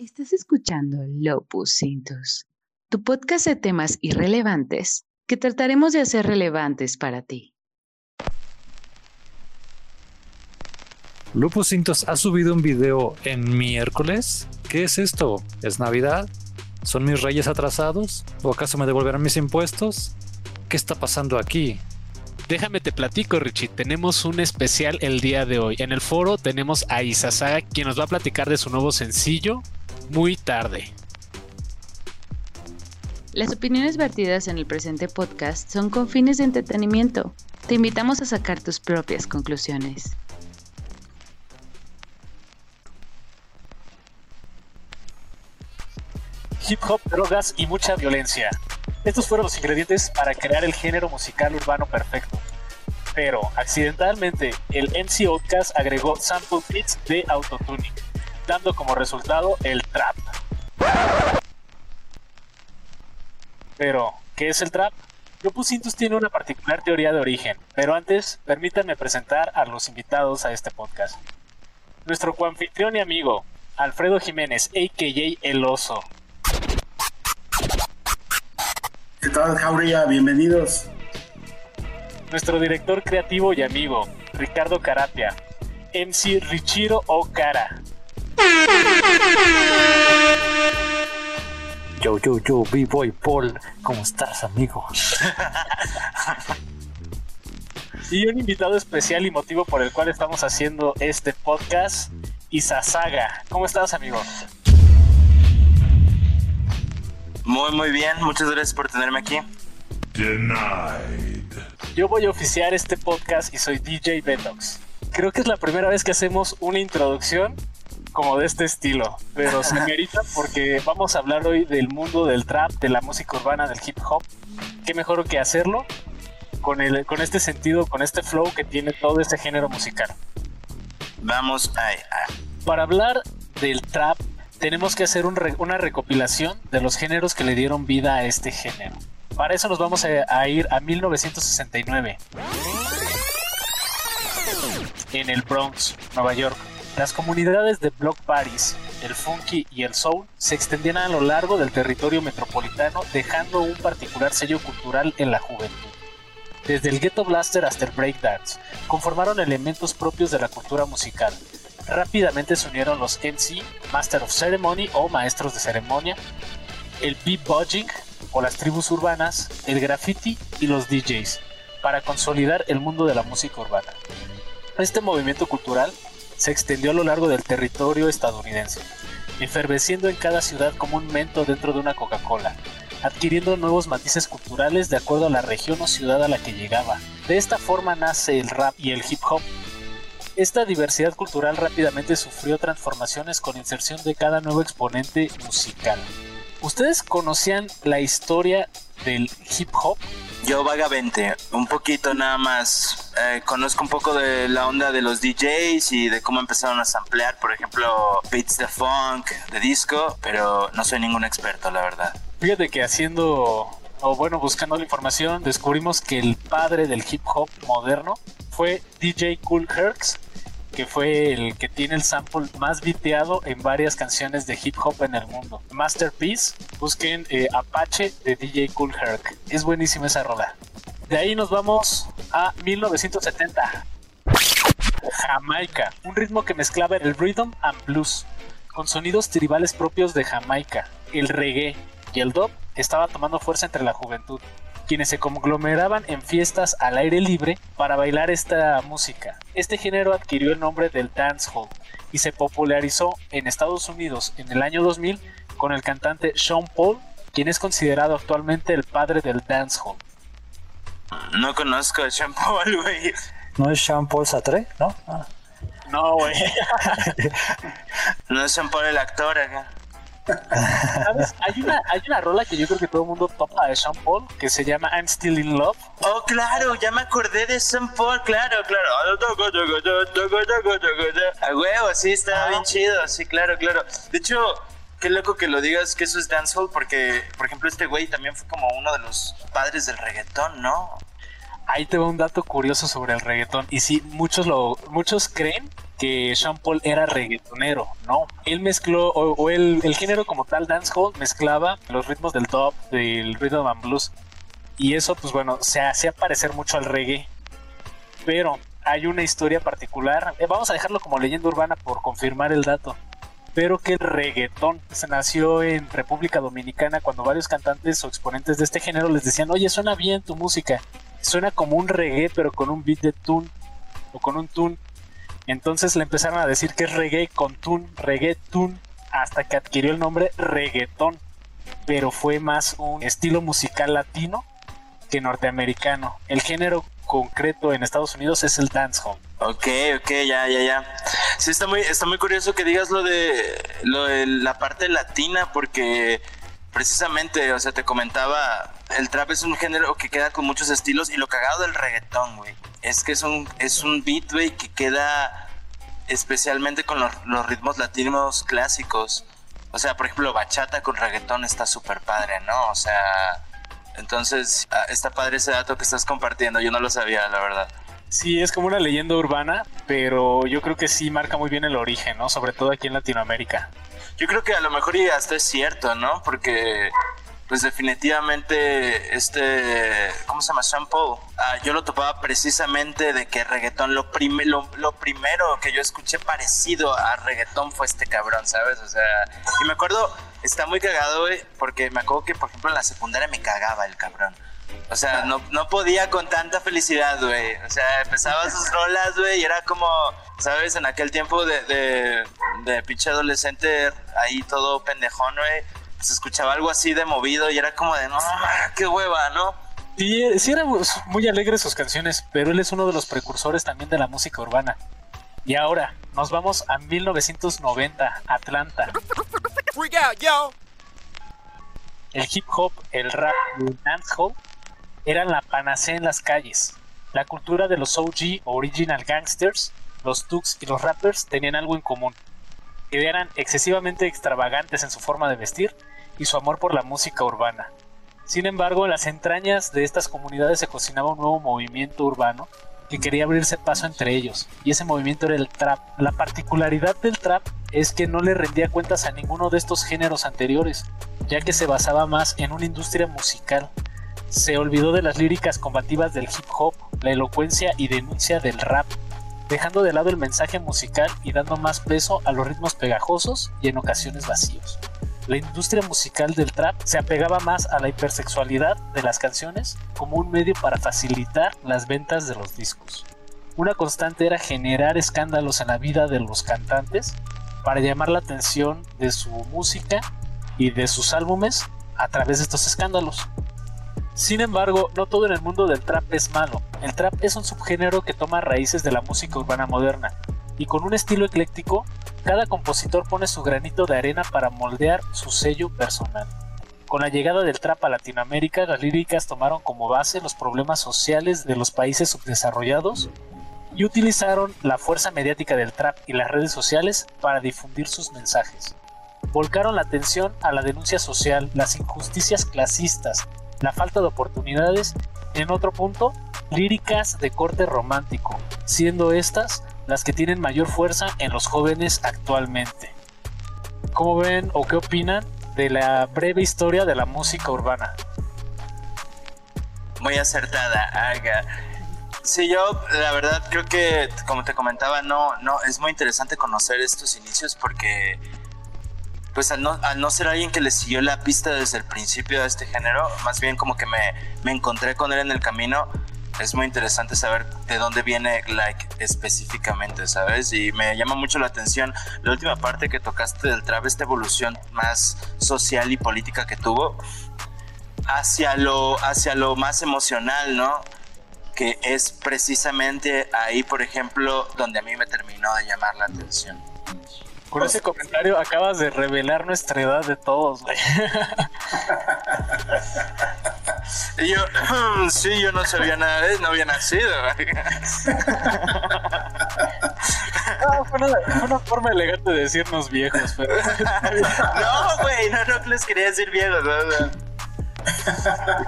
Estás escuchando Lopus Cintus, tu podcast de temas irrelevantes que trataremos de hacer relevantes para ti. Lupus Cintos ha subido un video en miércoles. ¿Qué es esto? ¿Es Navidad? ¿Son mis reyes atrasados? ¿O acaso me devolverán mis impuestos? ¿Qué está pasando aquí? Déjame te platico, Richie. Tenemos un especial el día de hoy. En el foro tenemos a Isasaga, quien nos va a platicar de su nuevo sencillo, Muy tarde. Las opiniones vertidas en el presente podcast son con fines de entretenimiento. Te invitamos a sacar tus propias conclusiones. Hip hop, drogas y mucha violencia. Estos fueron los ingredientes para crear el género musical urbano perfecto. Pero, accidentalmente, el MC Outcast agregó sample beats de autotuning, dando como resultado el trap. Pero, ¿qué es el trap? Lupus tiene una particular teoría de origen, pero antes, permítanme presentar a los invitados a este podcast. Nuestro coanfitrión y amigo, Alfredo Jiménez, a.k.a. El Oso. ¿Qué tal, Jauría? Bienvenidos. Nuestro director creativo y amigo, Ricardo Carapia, MC Richiro Okara. Yo, yo, yo, B-Boy Paul, ¿cómo estás, amigo? Y un invitado especial y motivo por el cual estamos haciendo este podcast, Isasaga. ¿Cómo estás, amigo? Muy, muy bien. Muchas gracias por tenerme aquí. Yo voy a oficiar este podcast y soy DJ Betox. Creo que es la primera vez que hacemos una introducción como de este estilo, pero se merita porque vamos a hablar hoy del mundo del trap, de la música urbana, del hip hop. Qué mejor que hacerlo con, el, con este sentido, con este flow que tiene todo este género musical. Vamos a... Para hablar del trap, tenemos que hacer un re- una recopilación de los géneros que le dieron vida a este género. Para eso nos vamos a, a ir a 1969. En el Bronx, Nueva York. Las comunidades de Block Parties, el funky y el soul se extendían a lo largo del territorio metropolitano, dejando un particular sello cultural en la juventud. Desde el ghetto blaster hasta el breakdance, conformaron elementos propios de la cultura musical. Rápidamente se unieron los MC, Master of Ceremony o maestros de ceremonia, el beatboxing o las tribus urbanas, el graffiti y los DJs, para consolidar el mundo de la música urbana. Este movimiento cultural se extendió a lo largo del territorio estadounidense, eferveciendo en cada ciudad como un mento dentro de una Coca-Cola, adquiriendo nuevos matices culturales de acuerdo a la región o ciudad a la que llegaba. De esta forma nace el rap y el hip hop. Esta diversidad cultural rápidamente sufrió transformaciones con inserción de cada nuevo exponente musical. ¿Ustedes conocían la historia del hip hop? Yo vagamente, un poquito nada más. Eh, conozco un poco de la onda de los DJs y de cómo empezaron a samplear, por ejemplo, beats de funk, de disco, pero no soy ningún experto, la verdad. Fíjate que haciendo, o bueno, buscando la información, descubrimos que el padre del hip hop moderno fue DJ Cool Herc, que fue el que tiene el sample más viteado en varias canciones de hip hop en el mundo. Masterpiece, busquen eh, Apache de DJ Cool Herc. Es buenísima esa rola. De ahí nos vamos a 1970. Jamaica, un ritmo que mezclaba el rhythm and blues con sonidos tribales propios de Jamaica. El reggae y el dub estaba tomando fuerza entre la juventud, quienes se conglomeraban en fiestas al aire libre para bailar esta música. Este género adquirió el nombre del dancehall y se popularizó en Estados Unidos en el año 2000 con el cantante Sean Paul, quien es considerado actualmente el padre del dancehall. No conozco a Sean Paul, güey. ¿No es Jean Paul Sartre? ¿No? Ah. No, güey. No es Sean Paul el actor acá. ¿Sabes? Hay una, hay una rola que yo creo que todo el mundo topa de Sean Paul que se llama I'm Still in Love. Oh, claro, ya me acordé de Sean Paul, claro, claro. A huevo, sí, estaba bien chido, sí, claro, claro. De hecho, qué loco que lo digas que eso es dancehall, porque, por ejemplo, este güey también fue como uno de los padres del reggaetón, ¿no? Ahí te va un dato curioso sobre el reggaetón. Y sí, muchos, lo, muchos creen que Sean Paul era reggaetonero, no. Él mezcló, o, el, género como tal, dancehall, mezclaba los ritmos del top, del rhythm and blues. Y eso, pues bueno, se hacía parecer mucho al reggae. Pero hay una historia particular, eh, vamos a dejarlo como leyenda urbana por confirmar el dato. Pero que el reggaetón se nació en República Dominicana cuando varios cantantes o exponentes de este género les decían, oye, suena bien tu música, suena como un reggae pero con un beat de tune o con un tune entonces le empezaron a decir que es reggae con tune, reggaeton, hasta que adquirió el nombre reggaetón. Pero fue más un estilo musical latino que norteamericano. El género concreto en Estados Unidos es el dancehall. Ok, ok, ya, ya, ya. Sí, está muy, está muy curioso que digas lo de, lo de la parte latina, porque precisamente, o sea, te comentaba, el trap es un género que queda con muchos estilos y lo cagado del reggaetón, güey, es que es un, es un beat, güey, que queda especialmente con los, ritmos latinos clásicos. O sea, por ejemplo, bachata con reggaetón está súper padre, ¿no? O sea, entonces ah, está padre ese dato que estás compartiendo, yo no lo sabía, la verdad. Sí, es como una leyenda urbana, pero yo creo que sí marca muy bien el origen, ¿no? Sobre todo aquí en Latinoamérica. Yo creo que a lo mejor ya hasta es cierto, ¿no? Porque pues definitivamente este, ¿cómo se llama? Shampoo. Ah, yo lo topaba precisamente de que reggaetón, lo, lo, primero que yo escuché parecido a reggaetón fue este cabrón, ¿sabes? O sea, y me acuerdo, está muy cagado, güey, porque me acuerdo que, por ejemplo, en la secundaria me cagaba el cabrón. O sea, no, no podía con tanta felicidad, güey. O sea, empezaba sus rolas, güey, y era como, ¿sabes? En aquel tiempo de, de, de pinche adolescente, ahí todo pendejón, güey se escuchaba algo así de movido y era como de, no, qué hueva, ¿no? Y sí eran muy alegres sus canciones, pero él es uno de los precursores también de la música urbana. Y ahora nos vamos a 1990, Atlanta. El hip hop, el rap y el dancehall eran la panacea en las calles. La cultura de los OG, Original Gangsters, los Tugs y los rappers tenían algo en común que eran excesivamente extravagantes en su forma de vestir y su amor por la música urbana. Sin embargo, en las entrañas de estas comunidades se cocinaba un nuevo movimiento urbano que quería abrirse paso entre ellos, y ese movimiento era el trap. La particularidad del trap es que no le rendía cuentas a ninguno de estos géneros anteriores, ya que se basaba más en una industria musical. Se olvidó de las líricas combativas del hip hop, la elocuencia y denuncia del rap, dejando de lado el mensaje musical y dando más peso a los ritmos pegajosos y en ocasiones vacíos. La industria musical del trap se apegaba más a la hipersexualidad de las canciones como un medio para facilitar las ventas de los discos. Una constante era generar escándalos en la vida de los cantantes para llamar la atención de su música y de sus álbumes a través de estos escándalos. Sin embargo, no todo en el mundo del trap es malo. El trap es un subgénero que toma raíces de la música urbana moderna, y con un estilo ecléctico, cada compositor pone su granito de arena para moldear su sello personal. Con la llegada del trap a Latinoamérica, las líricas tomaron como base los problemas sociales de los países subdesarrollados y utilizaron la fuerza mediática del trap y las redes sociales para difundir sus mensajes. Volcaron la atención a la denuncia social, las injusticias clasistas, la falta de oportunidades, en otro punto, líricas de corte romántico, siendo estas las que tienen mayor fuerza en los jóvenes actualmente. ¿Cómo ven o qué opinan de la breve historia de la música urbana? Muy acertada, Aga. Sí, yo la verdad creo que, como te comentaba, no, no, es muy interesante conocer estos inicios porque pues al no, ser alguien que le siguió la pista desde el principio de este género, más bien como que me, me encontré con él en el camino, es muy interesante saber de dónde viene like específicamente, ¿sabes? Y me llama mucho la atención la última parte que tocaste del trap, esta evolución más social y política que tuvo hacia lo, hacia lo más emocional, ¿no? Que es precisamente ahí, por ejemplo, donde a mí me terminó de llamar la atención. Con ese comentario acabas de revelar nuestra edad de todos, güey. Y yo, sí, yo no sabía nada de no había nacido. Ah, fue, una, forma elegante de decirnos viejos, pero... no, güey, no, no les quería decir viejos.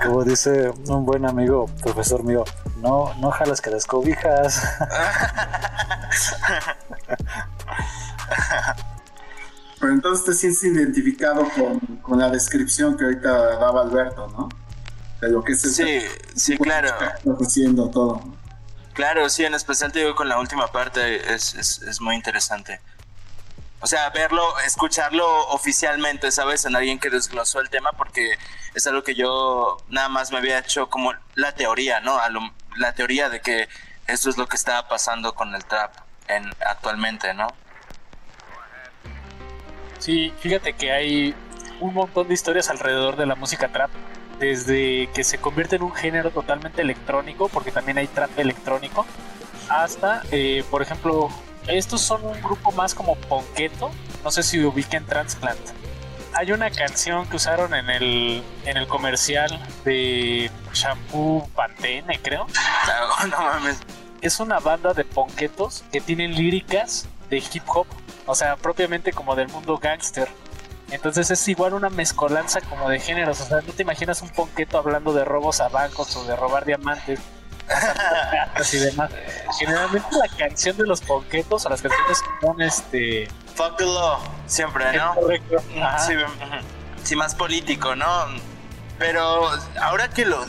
Como dice un buen amigo, profesor mío, no, no jalas que las cobijas. Pero entonces te sientes identificado con, con la descripción que ahorita daba Alberto, ¿no? De lo que es el Sí, sí, claro. estás haciendo todo. Claro, sí, en especial te digo con la última parte es, es, es muy interesante. O sea, verlo, escucharlo oficialmente, ¿sabes? En alguien que desglosó el tema, porque es algo que yo nada más me había hecho como la teoría, ¿no? La teoría de que eso es lo que estaba pasando con el trap en, actualmente, ¿no? Sí, fíjate que hay un montón de historias alrededor de la música trap. Desde que se convierte en un género totalmente electrónico, porque también hay trap electrónico, hasta, eh, por ejemplo, estos son un grupo más como ponqueto. No sé si ubiquen Transplant. Hay una canción que usaron en el, en el comercial de shampoo Pantene, creo. No mames. es una banda de ponquetos que tienen líricas de hip hop, o sea, propiamente como del mundo gangster. Entonces es igual una mezcolanza como de géneros, o sea, no te imaginas un ponqueto hablando de robos a bancos o de robar diamantes y demás. Generalmente la canción de los ponquetos o las canciones son este Fuck the law, siempre, ¿no? correcto. Sí, sí, más político, ¿no? Pero ahora que lo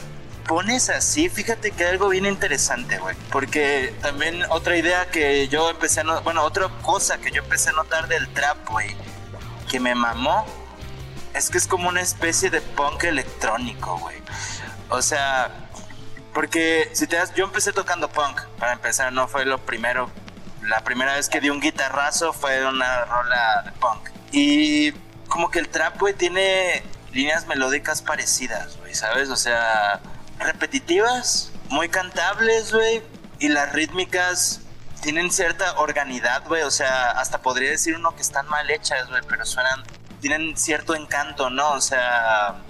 pones así, fíjate que hay algo bien interesante, güey. Porque también otra idea que yo empecé a notar, bueno, otra cosa que yo empecé a notar del trap, güey, que me mamó, es que es como una especie de punk electrónico, güey. O sea, porque si te das, yo empecé tocando punk, para empezar, no fue lo primero. La primera vez que di un guitarrazo fue una rola de punk. Y como que el trap, güey, tiene líneas melódicas parecidas, güey, ¿sabes? O sea, repetitivas, muy cantables, güey, y las rítmicas tienen cierta organidad, güey, o sea, hasta podría decir uno que están mal hechas, güey, pero suenan, tienen cierto encanto, ¿no? O sea,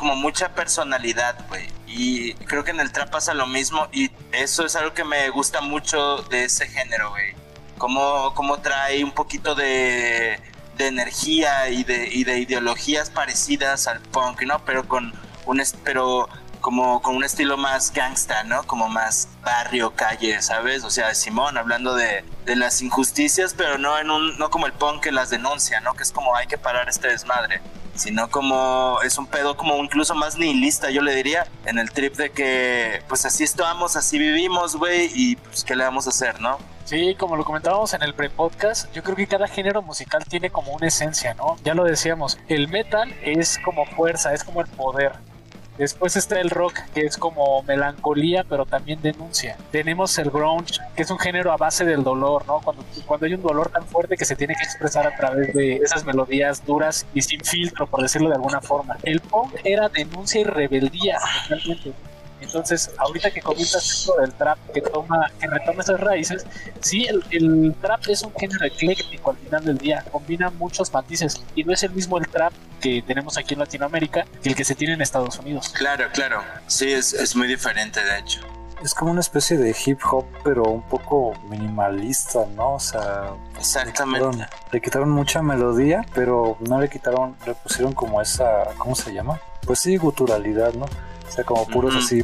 como mucha personalidad, güey. Y creo que en el trap pasa lo mismo y eso es algo que me gusta mucho de ese género, güey. Como, como trae un poquito de, de energía y de, y de ideologías parecidas al punk, ¿no? Pero con un pero como con un estilo más gangsta, ¿no? Como más barrio, calle, ¿sabes? O sea, Simón hablando de, de las injusticias, pero no en un no como el punk que las denuncia, ¿no? Que es como hay que parar este desmadre sino como es un pedo como incluso más nihilista, yo le diría, en el trip de que pues así estamos, así vivimos, güey, y pues qué le vamos a hacer, ¿no? Sí, como lo comentábamos en el pre-podcast, yo creo que cada género musical tiene como una esencia, ¿no? Ya lo decíamos, el metal es como fuerza, es como el poder. Después está el rock, que es como melancolía, pero también denuncia. Tenemos el grunge, que es un género a base del dolor, ¿no? Cuando, cuando hay un dolor tan fuerte que se tiene que expresar a través de esas melodías duras y sin filtro, por decirlo de alguna forma. El punk era denuncia y rebeldía. Entonces, ahorita que comentas esto del trap que toma, que retoma esas raíces, sí, el, el trap es un género ecléctico al final del día, combina muchos matices y no es el mismo el trap que tenemos aquí en Latinoamérica que el que se tiene en Estados Unidos. Claro, claro. Sí, es, es muy diferente, de hecho. Es como una especie de hip hop, pero un poco minimalista, ¿no? O sea, Exactamente. le quitaron, le quitaron mucha melodía, pero no le quitaron, le pusieron como esa, ¿cómo se llama? Pues sí, guturalidad, ¿no? Sea, como puros así.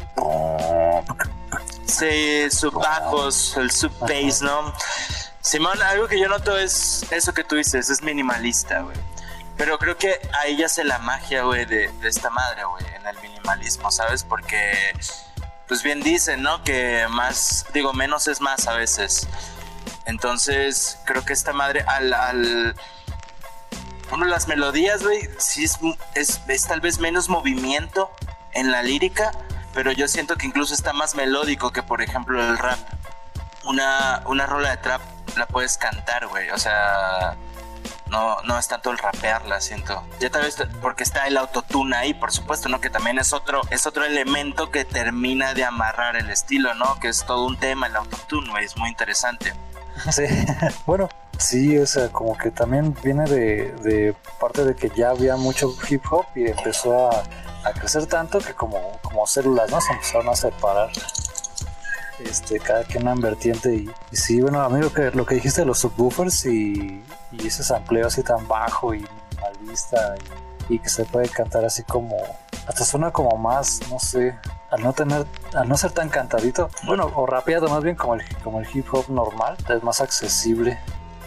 Sí, subbajos, el sub bass, ¿no? Simón, algo que yo noto es eso que tú dices, es minimalista, güey. Pero creo que ahí ya se la magia, güey, de, de esta madre, güey, en el minimalismo, ¿sabes? Porque, pues bien dicen, ¿no? Que más, digo, menos es más a veces. Entonces, creo que esta madre, al, al bueno, las melodías, güey, sí es, es, es tal vez menos movimiento en la lírica, pero yo siento que incluso está más melódico que, por ejemplo, el rap. Una, una rola de trap la puedes cantar, güey, o sea, no, no es tanto el rapearla, siento. Ya tal vez porque está el autotune ahí, por supuesto, ¿no? Que también es otro, es otro elemento que termina de amarrar el estilo, ¿no? Que es todo un tema el autotune, güey, es muy interesante. Sí. bueno, sí, o sea, como que también viene de, de parte de que ya había mucho hip hop y empezó a, a crecer tanto que como, como células, ¿no? Se empezaron a separar. Este, cada quien una vertiente y, y sí, bueno, a mí lo que, lo que dijiste de los subwoofers y, y ese sampleo así tan bajo y minimalista y, y que se puede cantar así como hasta suena como más, no sé, al no tener, al no ser tan cantadito, bueno, o rapeado más bien como el, como el hip hop normal, es más accesible.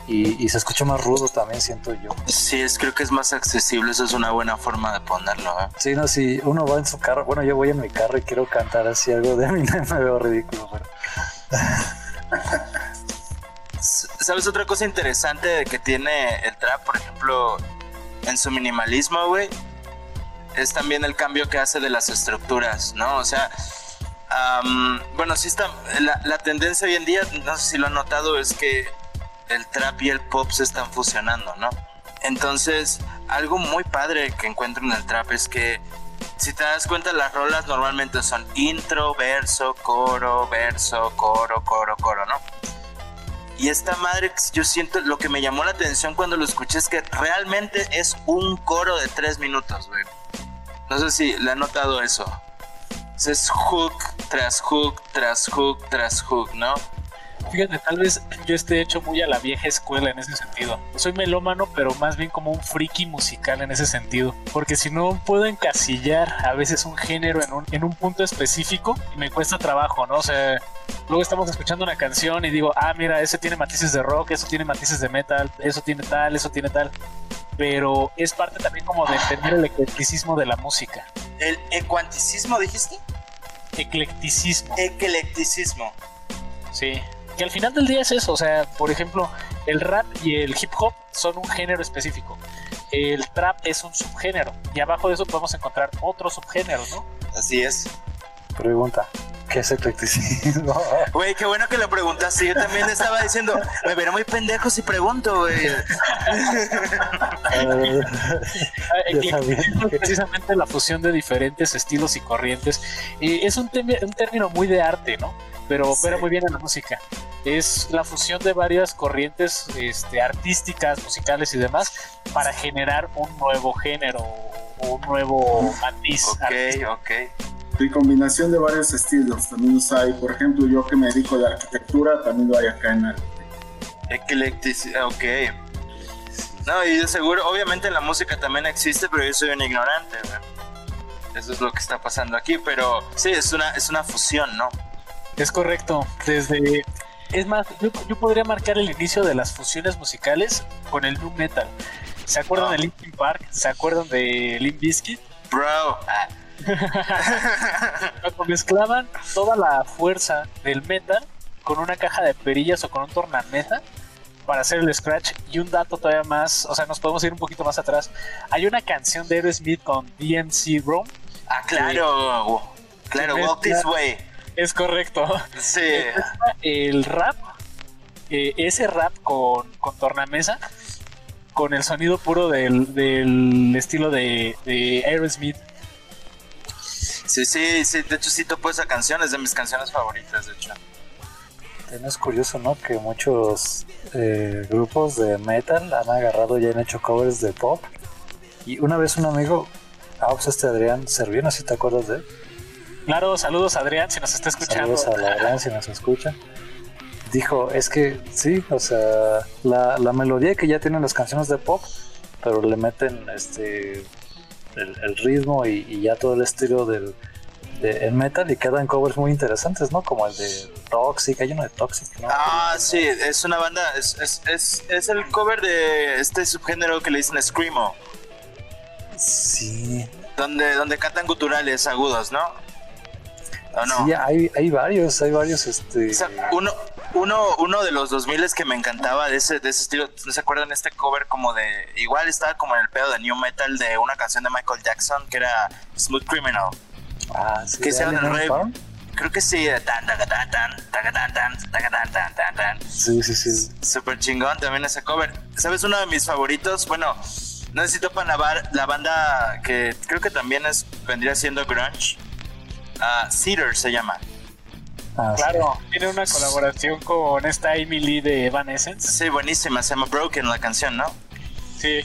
Y, y, se escucha más rudo también, siento yo. Sí, es, creo que es más accesible, eso es una buena forma de ponerlo. ¿eh? Sí, no, si uno va en su carro, bueno, yo voy en mi carro y quiero cantar así algo de mí, me veo ridículo, pero... ¿Sabes otra cosa interesante que tiene el trap, por ejemplo, en su minimalismo, güey? Es también el cambio que hace de las estructuras, ¿no? O sea, bueno, sí está, la, la, tendencia hoy en día, no sé si lo han notado, es que el trap y el pop se están fusionando, ¿no? Entonces, algo muy padre que encuentro en el trap es que si te das cuenta, las rolas normalmente son intro, verso, coro, verso, coro, coro, coro, ¿no? Y esta madre, yo siento, lo que me llamó la atención cuando lo escuché es que realmente es un coro de tres minutos, güey. No sé si le han notado eso. Es hook tras hook, tras hook, tras hook, ¿no? Fíjate, tal vez yo esté hecho muy a la vieja escuela en ese sentido. Soy melómano, pero más bien como un friki musical en ese sentido. Porque si no puedo encasillar a veces un género en un, en un punto específico, me cuesta trabajo, ¿no? O sea, luego estamos escuchando una canción y digo, ah, mira, ese tiene matices de rock, eso tiene matices de metal, eso tiene tal, eso tiene tal. Pero es parte también como de entender el eclecticismo de la música. ¿El ecuanticismo dijiste? Eclecticismo. Eclecticismo. Sí que al final del día es eso, o sea, por ejemplo, el rap y el hip hop son un género específico. El trap es un subgénero y abajo de eso podemos encontrar otros subgéneros, ¿no? Así es. Pregunta, ¿qué es eclecticismo? Güey, qué bueno que lo preguntaste. Yo también estaba diciendo, me veré muy pendejo si pregunto, güey. eclecticismo es precisamente la fusión de diferentes estilos y corrientes. Y es un, un término muy de arte, ¿no? Pero opera muy bien en la música es la fusión de varias corrientes este, artísticas, musicales y demás para generar un nuevo género un nuevo matiz. Ok, ok. Y combinación de varios estilos. También los hay, por ejemplo, yo que me dedico de arquitectura, también lo hay acá en Eclecticidad, ok. No, y de seguro, obviamente en la música también existe, pero yo soy un ignorante, Eso es lo que está pasando aquí, pero sí, es una, es una fusión, ¿no? Es correcto. Desde es más, yo, podría marcar el inicio de las fusiones musicales con el nu metal. ¿Se acuerdan ah. de Linkin Park? ¿Se acuerdan de Limp Bizkit? Bro. Cuando mezclaban toda la fuerza del metal con una caja de perillas o con un tornamesa para hacer el scratch. Y un dato todavía más, o sea, nos podemos ir un poquito más atrás. Hay una canción de Aerosmith con DMC Rome. Ah, claro. Claro, Walk This Way. Es correcto. Sí. El rap, eh, ese rap con, con tornamesa, con el sonido puro del, del estilo de, de Aerosmith. Sí, sí, sí, de hecho sí topo esa canción, es de mis canciones favoritas, de hecho. Es curioso, ¿no? Que muchos eh, grupos de metal han agarrado y han hecho covers de pop. Y una vez un amigo, ah, pues este Adrián Servino, si te acuerdas de él, Claro, saludos a Adrián si nos está escuchando. Saludos a Adrián si nos escucha. Dijo, es que sí, o sea, la, melodía que ya tienen las canciones de pop, pero le meten este el, ritmo y, ya todo el estilo del de, metal y quedan covers muy interesantes, ¿no? Como el de Toxic, hay uno de Toxic, ¿no? Ah, sí, es una banda, es, es, es, es el cover de este subgénero que le dicen Screamo. Sí. Donde, donde cantan guturales agudos, ¿no? Sí, hay, hay varios, hay varios. Este... uno, uno, uno de los 2000 que me encantaba de ese, de ese estilo, ¿no se acuerdan este cover como de. Igual estaba como en el pedo de New Metal de una canción de Michael Jackson que era Smooth Criminal? Ah, sí. Que sea del. Creo que sí. Sí, sí, sí. Super chingón también ese cover. ¿Sabes uno de mis favoritos? Bueno, no necesito para la banda que creo que también es vendría siendo grunge Uh, Cedar se llama. Ah, claro, tiene una colaboración con esta Amy Lee de Evanescence. Sí, buenísima, se llama Broken la canción, ¿no? Sí.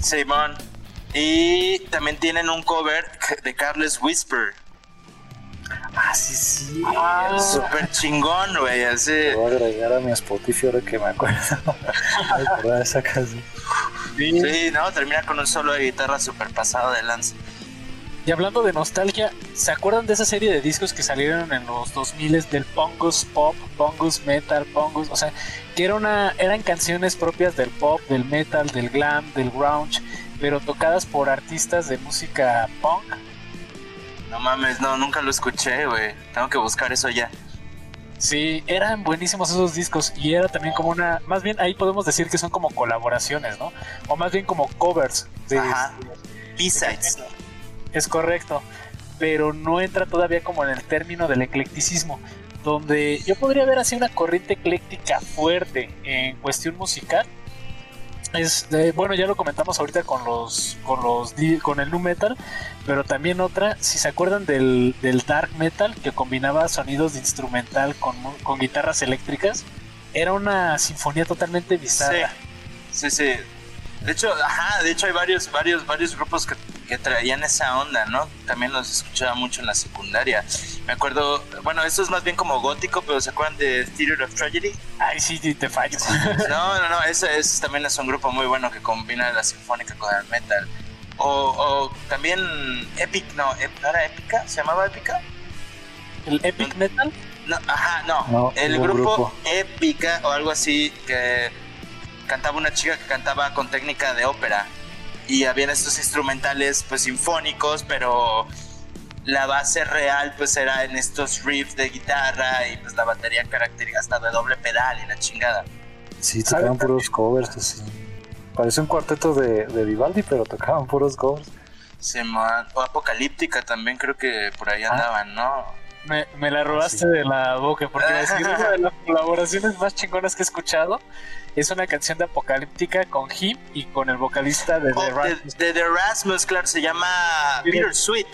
Simón. Y también tienen un cover de Carlos Whisper. Ah, sí, sí. Ah, Súper chingón, güey, así. voy a agregar a mi Spotify ahora que me acuerdo. de esa canción. Sí. sí, no, termina con un solo de guitarra súper pasado de lance. Y hablando de nostalgia, ¿se acuerdan de esa serie de discos que salieron en los 2000 del Pongus Pop, Pongus Metal, Pongus? O sea, que era una, eran canciones propias del pop, del metal, del glam, del grunge, pero tocadas por artistas de música punk. No mames, no, nunca lo escuché, güey. Tengo que buscar eso ya. Sí, eran buenísimos esos discos y era también como una, más bien ahí podemos decir que son como colaboraciones, ¿no? O más bien como covers de Ajá. B-sides. Es correcto, pero no entra todavía como en el término del eclecticismo, donde yo podría ver así una corriente ecléctica fuerte en cuestión musical. Es de- bueno, ya lo comentamos ahorita con los con los con el nu metal, pero también otra, si se acuerdan del, del dark metal que combinaba sonidos de instrumental con, con guitarras eléctricas, era una sinfonía totalmente bizarra. Sí, sí. De hecho, ajá, de hecho hay varios, varios, varios grupos que, que traían esa onda, ¿no? También los escuchaba mucho en la secundaria. Me acuerdo, bueno, eso es más bien como gótico, pero ¿se acuerdan de Theater of Tragedy? Ay, sí, sí, te fallo. No, no, no, ese, ese también es un grupo muy bueno que combina la sinfónica con el metal. O, o también Epic, no, Ep- ¿no era Épica? ¿Se llamaba Épica? El epic metal No, ajá, no. No, el grupo, grupo. Épica o algo así que cantaba una chica que cantaba con técnica de ópera. Y habían estos instrumentales pues sinfónicos, pero la base real pues era en estos riffs de guitarra y pues la batería característica hasta de doble pedal y la chingada. Sí, tocaban puros covers, así. Parece un cuarteto de, de Vivaldi, pero tocaban puros covers. Simón. O Apocalíptica también creo que por Ah. ahí andaban, ¿no? Me, me la robaste Sí. de la boca, porque decir, una de las colaboraciones más chingonas que he escuchado es una canción de Apocalíptica con Him y con el vocalista de Oh, The de, Rasmus. de The Rasmus, claro, se llama Mira. Bittersweet.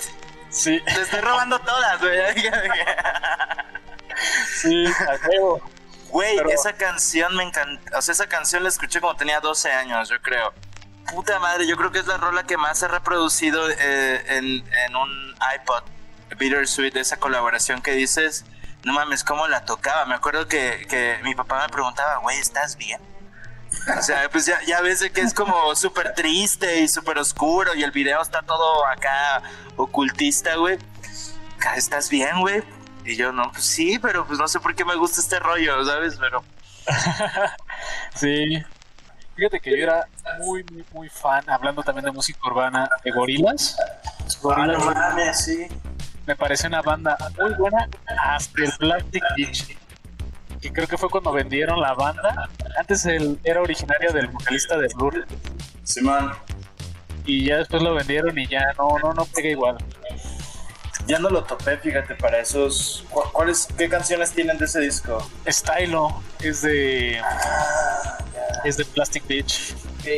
Sí, Te estoy robando todas, güey. sí, a huevo. Güey, Pero- esa canción me encanta. O sea, esa canción la escuché cuando tenía 12 años, yo creo. Puta madre, yo creo que es la rola que más he reproducido eh, en, en un iPod. Bittersweet, esa colaboración que dices. No mames, cómo la tocaba. Me acuerdo que, que mi papá me preguntaba, güey, ¿estás bien? O sea, pues ya, ya ves que es como súper triste y súper oscuro y el video está todo acá ocultista, güey. ¿Estás bien, güey? Y yo, no, pues sí, pero pues no sé por qué me gusta este rollo, ¿sabes? Pero Sí. Fíjate que yo era muy, muy, muy fan, hablando también de música urbana, de Gorilas. Gorilas mames, sí. Me parece una banda muy buena hasta el Plastic Beach. Que creo que fue cuando vendieron la banda. Antes él era originario del vocalista de Blur. Simón. Y ya después lo vendieron y ya no, no, no pega igual. Ya no lo topé, fíjate, para esos. ¿Cu- ¿Cuáles, qué canciones tienen de ese disco? Stylo es de. Es de Plastic Beach.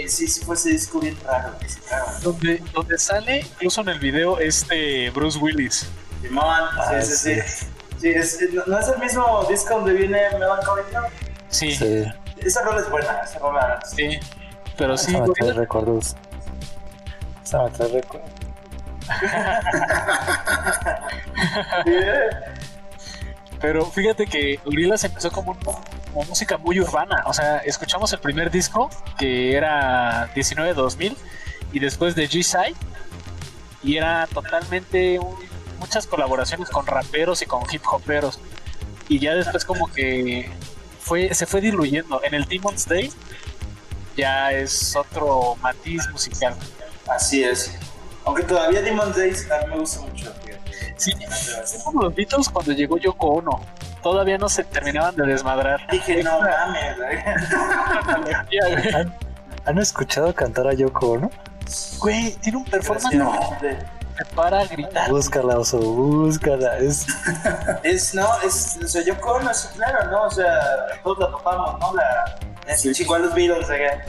Sí, sí, fue ese disco bien raro, que se. Donde, donde sale incluso en el video este Bruce Willis. Simón, Ah, sí, sí, sí. Sí, es- ¿no es el mismo disco donde viene Melancholy? Sí, sí. Sí, Esa rola es buena, esa rola. Pero sí, esa me trae recuerdos. Esa me trae recuerdos. Pero fíjate que Gorillaz empezó como, un- como música muy urbana. O sea, escuchamos el primer disco que era 19-2000 y después de G-Side y era totalmente muchas colaboraciones con raperos y con hip hoperos. Y ya después como que fue, se fue diluyendo. En el Demon's Day ya es otro matiz musical. Así es. Aunque todavía Demon Days a mí me gusta mucho. Sí, es como los Beatles cuando llegó Yoko Ono. Todavía no se terminaban de desmadrar. Dije, no mames. ¿Han, han escuchado cantar a Yoko Ono? Güey, tiene un performance Desgraciadamente. que para gritar. Búscala, oso, búscala. Es, Es, no, es, o sea, yo conozco, claro, ¿no? O sea, todos la topamos, ¿no? La, la Sí. igual los Beatles, acá.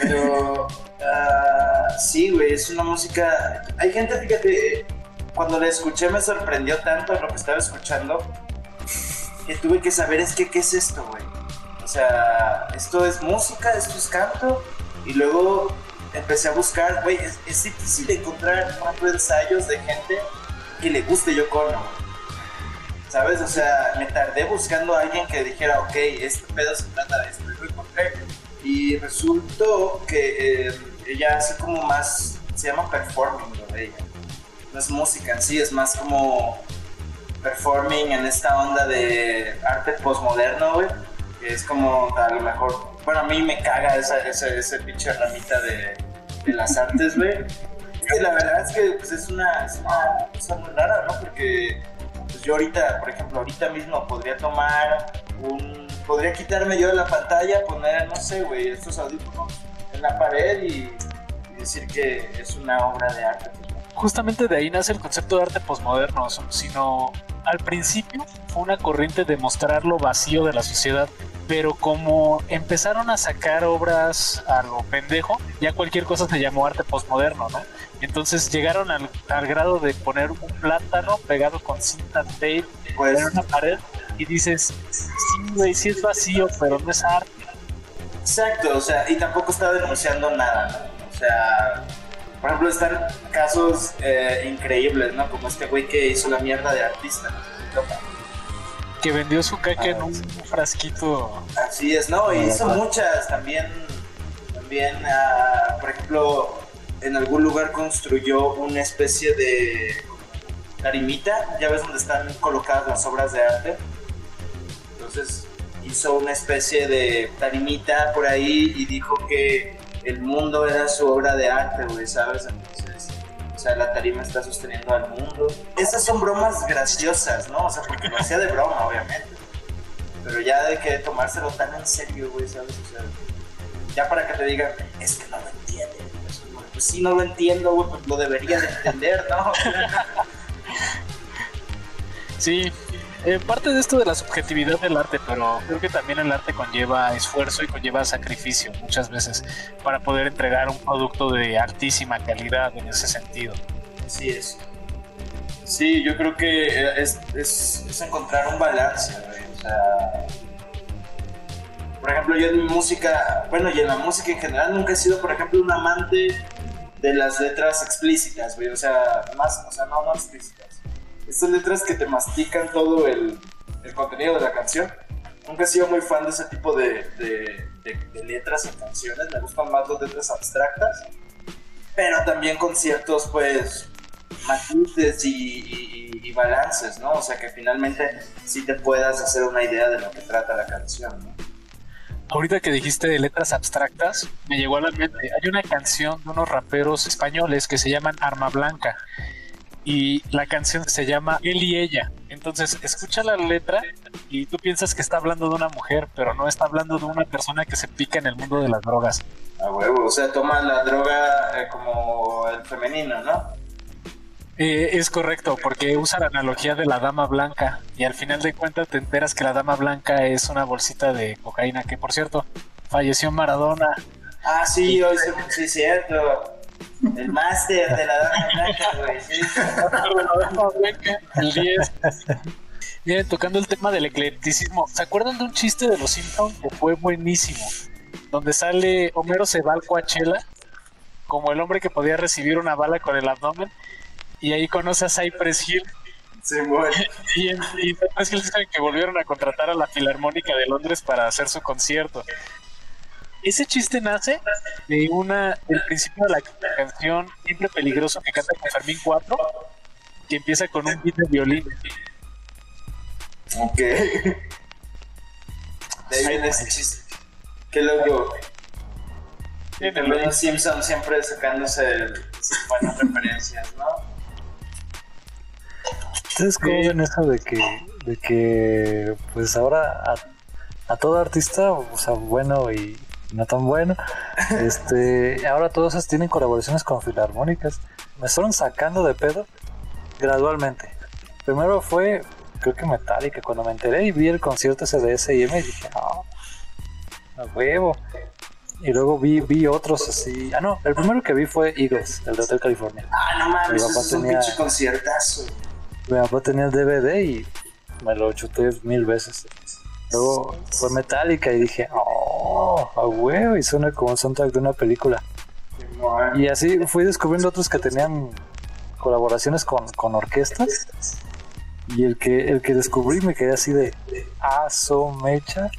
Pero, ah, sí, güey, es una música. Hay gente, fíjate, cuando la escuché me sorprendió tanto lo que estaba escuchando que tuve que saber, es que, ¿qué es esto, güey? O sea, esto es música, esto es canto, y luego empecé a buscar, güey, es, es difícil encontrar ejemplo, ensayos de gente que le guste Yoko Ono. ¿Sabes? O sea, me tardé buscando a alguien que dijera, ok, este pedo se trata de esto. Y lo encontré. Y resultó que eh, ella hace como más, se llama performing lo de ella. No es música en sí, es más como performing en esta onda de arte postmoderno, güey. Que es como a lo mejor. Bueno, a mí me caga esa, esa, ese pinche ramita de, de las artes, güey. Y la verdad es que pues, es, una, es una cosa muy rara, ¿no? Porque pues, yo ahorita, por ejemplo, ahorita mismo podría tomar un. Podría quitarme yo de la pantalla, poner, no sé, güey, estos audífonos en la pared y, y decir que es una obra de arte. Justamente de ahí nace el concepto de arte posmoderno, sino al principio fue una corriente de mostrar lo vacío de la sociedad, pero como empezaron a sacar obras a lo pendejo, ya cualquier cosa se llamó arte postmoderno, ¿no? Entonces llegaron al, al grado de poner un plátano pegado con cinta tape Pues, en una pared y dices, sí, güey, sí es vacío, pero no es arte. Exacto, o sea, y tampoco está denunciando nada, ¿no? O sea, por ejemplo, están casos eh, increíbles, ¿no? Como este güey que hizo la mierda de artista. ¿no? Que vendió su caca en un frasquito. Así es, ¿no? Y hizo muchas también. También, ah, por ejemplo, en algún lugar construyó una especie de tarimita, ya ves donde están colocadas las obras de arte. Entonces hizo una especie de tarimita por ahí y dijo que el mundo era su obra de arte, güey, ¿sabes? Entonces, o sea, la tarima está sosteniendo al mundo. Esas son bromas graciosas, ¿no? O sea, porque lo hacía de broma, obviamente. Pero ya de que tomárselo tan en serio, güey, ¿sabes? O sea, ya para que te digan, es que no lo entiende. Pues, pues sí, no lo entiendo, güey, pues lo debería de entender, ¿no? Sí, eh, parte de esto de la subjetividad del arte, pero creo que también el arte conlleva esfuerzo y conlleva sacrificio muchas veces para poder entregar un producto de altísima calidad en ese sentido. Así es. Sí, yo creo que es, es, es encontrar un balance. O sea, por ejemplo, yo en mi música, bueno, y en la música en general nunca he sido, por ejemplo, un amante de las letras explícitas, güey. O sea, más, o sea, no, no explícitas. Estas letras que te mastican todo el, el contenido de la canción. Nunca he sido muy fan de ese tipo de, de, de, de letras en canciones. Me gustan más las letras abstractas. Pero también con ciertos, pues, matices y, y, y, balances, ¿no? O sea, que finalmente sí te puedas hacer una idea de lo que trata la canción, ¿no? Ahorita que dijiste de letras abstractas, me llegó a la mente. Hay una canción de unos raperos españoles que se llaman Arma Blanca. Y la canción se llama Él y ella. Entonces, escucha la letra y tú piensas que está hablando de una mujer, pero no está hablando de una persona que se pica en el mundo de las drogas. A huevo, o sea, toma la droga eh, como el femenino, ¿no? Eh, es correcto, porque usa la analogía de la dama blanca y al final de cuentas te enteras que la dama blanca es una bolsita de cocaína, que por cierto, falleció Maradona. Ah, sí, hoy sí, sí, cierto. El máster de la dama blanca, güey. Sí. la dama blanca, el 10. Miren, tocando el tema del eclecticismo, ¿se acuerdan de un chiste de los Simpsons que fue buenísimo? Donde sale Homero se va al Coachella como el hombre que podía recibir una bala con el abdomen y ahí conoce a Cypress Hill. Sí, bueno. Y, en, y Cypress Hill dice que volvieron a contratar a la Filarmónica de Londres para hacer su concierto. Ese chiste nace de una del principio de la canción Siempre Peligroso que canta con Fermín 4, que empieza con un beat de violín. Ok. De ahí viene ese chiste. Qué loco. También los Simpsons siempre sacándose buenas referencias, ¿no? ¿Ustedes cómo ven eso de que, de que pues ahora a, a todo artista, o sea, bueno y no tan bueno, este, ahora todos esos tienen colaboraciones con filarmónicas? Me fueron sacando de pedo gradualmente. Primero fue, creo que Metallica, cuando me enteré y vi el concierto ese de y dije, no, a huevo. Y luego vi, vi otros así. Ah, no, el primero que vi fue Eagles, el de Hotel California. Ah, no mames, eso es un tenía- pinche conciertazo. Mi papá tenía el DVD y me lo chuté mil veces. Luego fue Metallica y dije, oh, a huevo, y suena como un soundtrack de una película. Y así fui descubriendo otros que tenían colaboraciones con, con orquestas. Y el que, el que descubrí me quedé así de, ah, so mecha.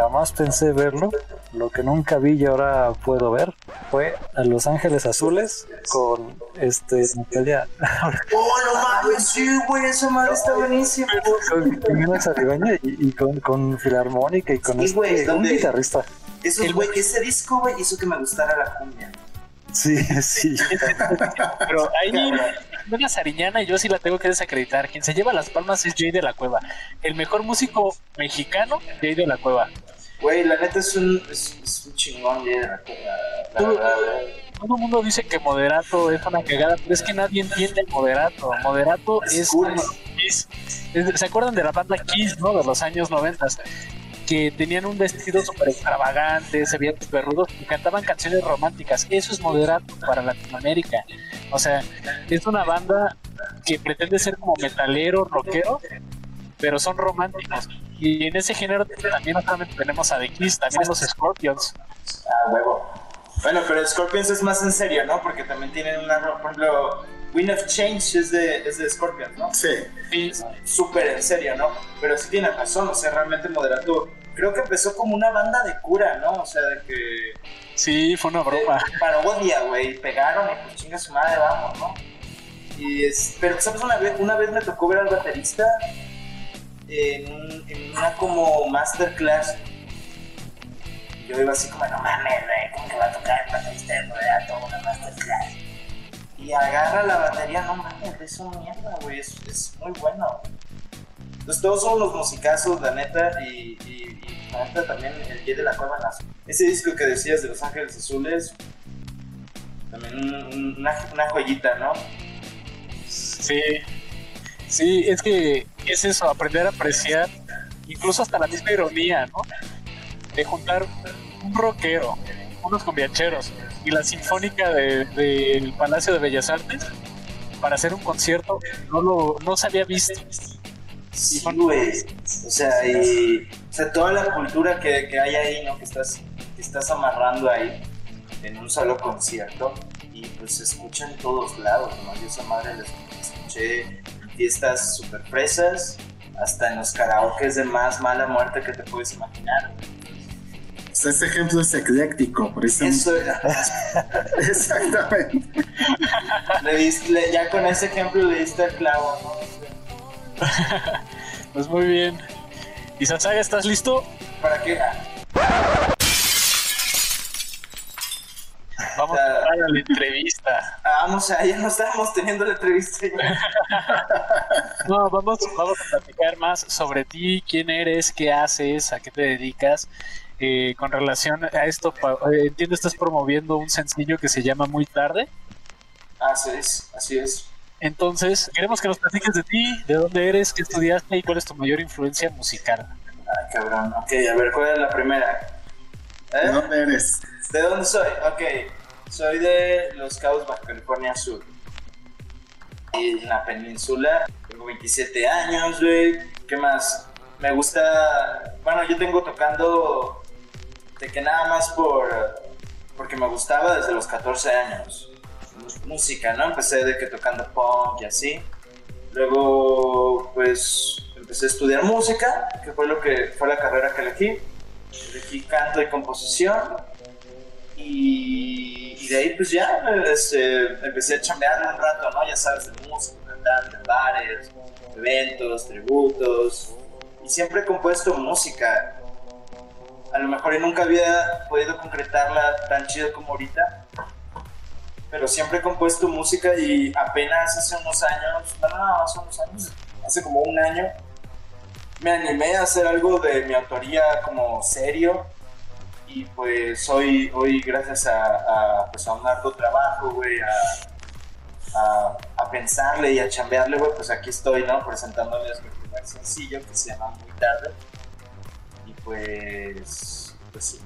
Jamás pensé verlo. Lo que nunca vi y ahora puedo ver fue a Los Ángeles Azules con este Natalia. Oh, no mames, sí, güey, esa madre está buenísima. con Jimena Saribaña y, y con, con Filarmónica y con Sí, este, un ¿dónde? guitarrista. Eso, El- güey, ese disco, güey, hizo que me gustara la cumbia. Sí, sí. Pero ahí, una Sariñana, y yo sí la tengo que desacreditar. Quien se lleva las palmas es Jay de la Cueva. El mejor músico mexicano, Jay de la Cueva. Güey, la neta es un, es, es un chingón, güey, la, la, la Todo- el mundo dice que Moderato es una cagada, pero es que nadie entiende Moderato. Moderato Es es, cool. ¿Se acuerdan de la banda Kiss, no? De los años 90 que tenían un vestido súper extravagante, se veían súper rudos y cantaban canciones románticas. Eso es Moderato para Latinoamérica. O sea, es una banda que pretende ser como metalero, rockero, pero son románticos. Y en ese género también no solamente tenemos a The Kiss, también a los Scorpions. Ah, huevo. Bueno, pero Scorpions es más en serio, ¿no? Porque también tienen una, por ejemplo, Wind of Change es de, es de Scorpions, ¿no? Sí. Y Súper en serio, ¿no? Pero sí tiene razón, o sea, realmente Moderato, creo que empezó como una banda de cura, ¿no? O sea, de que... sí, fue una broma. de parodia, güey, pegaron y pues chinga su madre, vamos, ¿no? Y es, pero, ¿sabes? Una vez, una vez me tocó ver al baterista en, un- en una como masterclass. Yo iba así como, no mames, güey, ¿cómo que va a tocar baterista de Moderato una masterclass? Y agarra la batería, no mames, es una mierda, güey, es, es muy bueno. Entonces todos son los musicazos, la neta, y, y, y la neta también el Jay de la Cueva. Ese disco que decías de Los Ángeles Azules, también un- un- una, una joyita, ¿no? Sí, sí, es que es eso, aprender a apreciar, incluso hasta la misma ironía, ¿no? De juntar un rockero, unos combiacheros y la sinfónica de- del Palacio de Bellas Artes para hacer un concierto, no lo no se había visto. Sí, güey. O sea, y, o sea, toda la cultura que, que hay ahí, ¿no? Que estás, que estás amarrando ahí en un solo concierto y pues se escucha en todos lados, ¿no? Yo esa madre la escuché fiestas super fresas, hasta en los karaokes de más mala muerte que te puedes imaginar. O sea, ese ejemplo es ecléctico, precisamente. Eso, Exactamente. le diste- le- ya con ese ejemplo le diste el clavo, ¿no? Pues muy bien. ¿Y Sasaga, estás listo? ¿Para qué? Ah, Vamos a la entrevista. ah, vamos a, ya no estábamos teniendo la entrevista. No, vamos, vamos a platicar más sobre ti, quién eres, qué haces, a qué te dedicas. Eh, con relación a esto, eh, entiendo estás promoviendo un sencillo que se llama Muy Tarde. Así es, así es. Entonces, queremos que nos platiques de ti, de dónde eres, qué estudiaste y cuál es tu mayor influencia musical. Ay, cabrón. Ok, a ver, ¿cuál es la primera? ¿De ¿Eh? dónde eres? ¿De dónde soy? Ok, soy de Los Cabos, Baja California Sur. Y en la península, tengo 27 años, güey. ¿Qué más? Me gusta. Bueno, yo tengo tocando de que nada más por. porque me gustaba desde los 14 años. Música, ¿no? Empecé de que tocando punk y así. Luego, pues, empecé a estudiar música, que fue lo que fue la carrera que elegí. Elegí canto y composición. Y, y de ahí, pues ya, este, empecé a chambear un rato, ¿no? Ya sabes, de música, cantando en bares, eventos, tributos. Y siempre he compuesto música. A lo mejor yo nunca había podido concretarla tan chido como ahorita. Pero siempre he compuesto música y apenas hace unos años, no, no, hace unos años, hace como un año, me animé a hacer algo de mi autoría como serio. Y pues hoy, hoy gracias a, a, pues a un harto trabajo, güey, a, a, a pensarle y a chambearle, güey, pues aquí estoy, ¿no? Presentándoles mi primer sencillo que se llama Muy Tarde. Y pues, pues sí.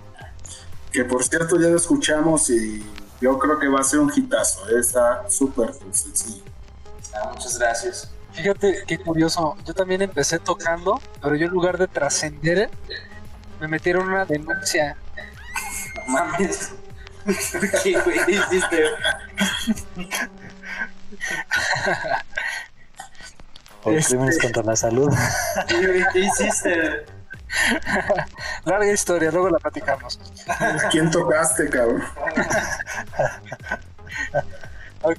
Que por cierto ya lo escuchamos y yo creo que va a ser un hitazo. ¿eh? Está súper sencillo. Ah, muchas gracias. Fíjate qué curioso, yo también empecé tocando, pero yo en lugar de trascender, me metieron una denuncia. No mames. ¿Qué güey hiciste? Por Este- crímenes contra la salud. ¿Qué, hiciste? Larga historia, luego la platicamos. ¿A quién tocaste, cabrón? Ok,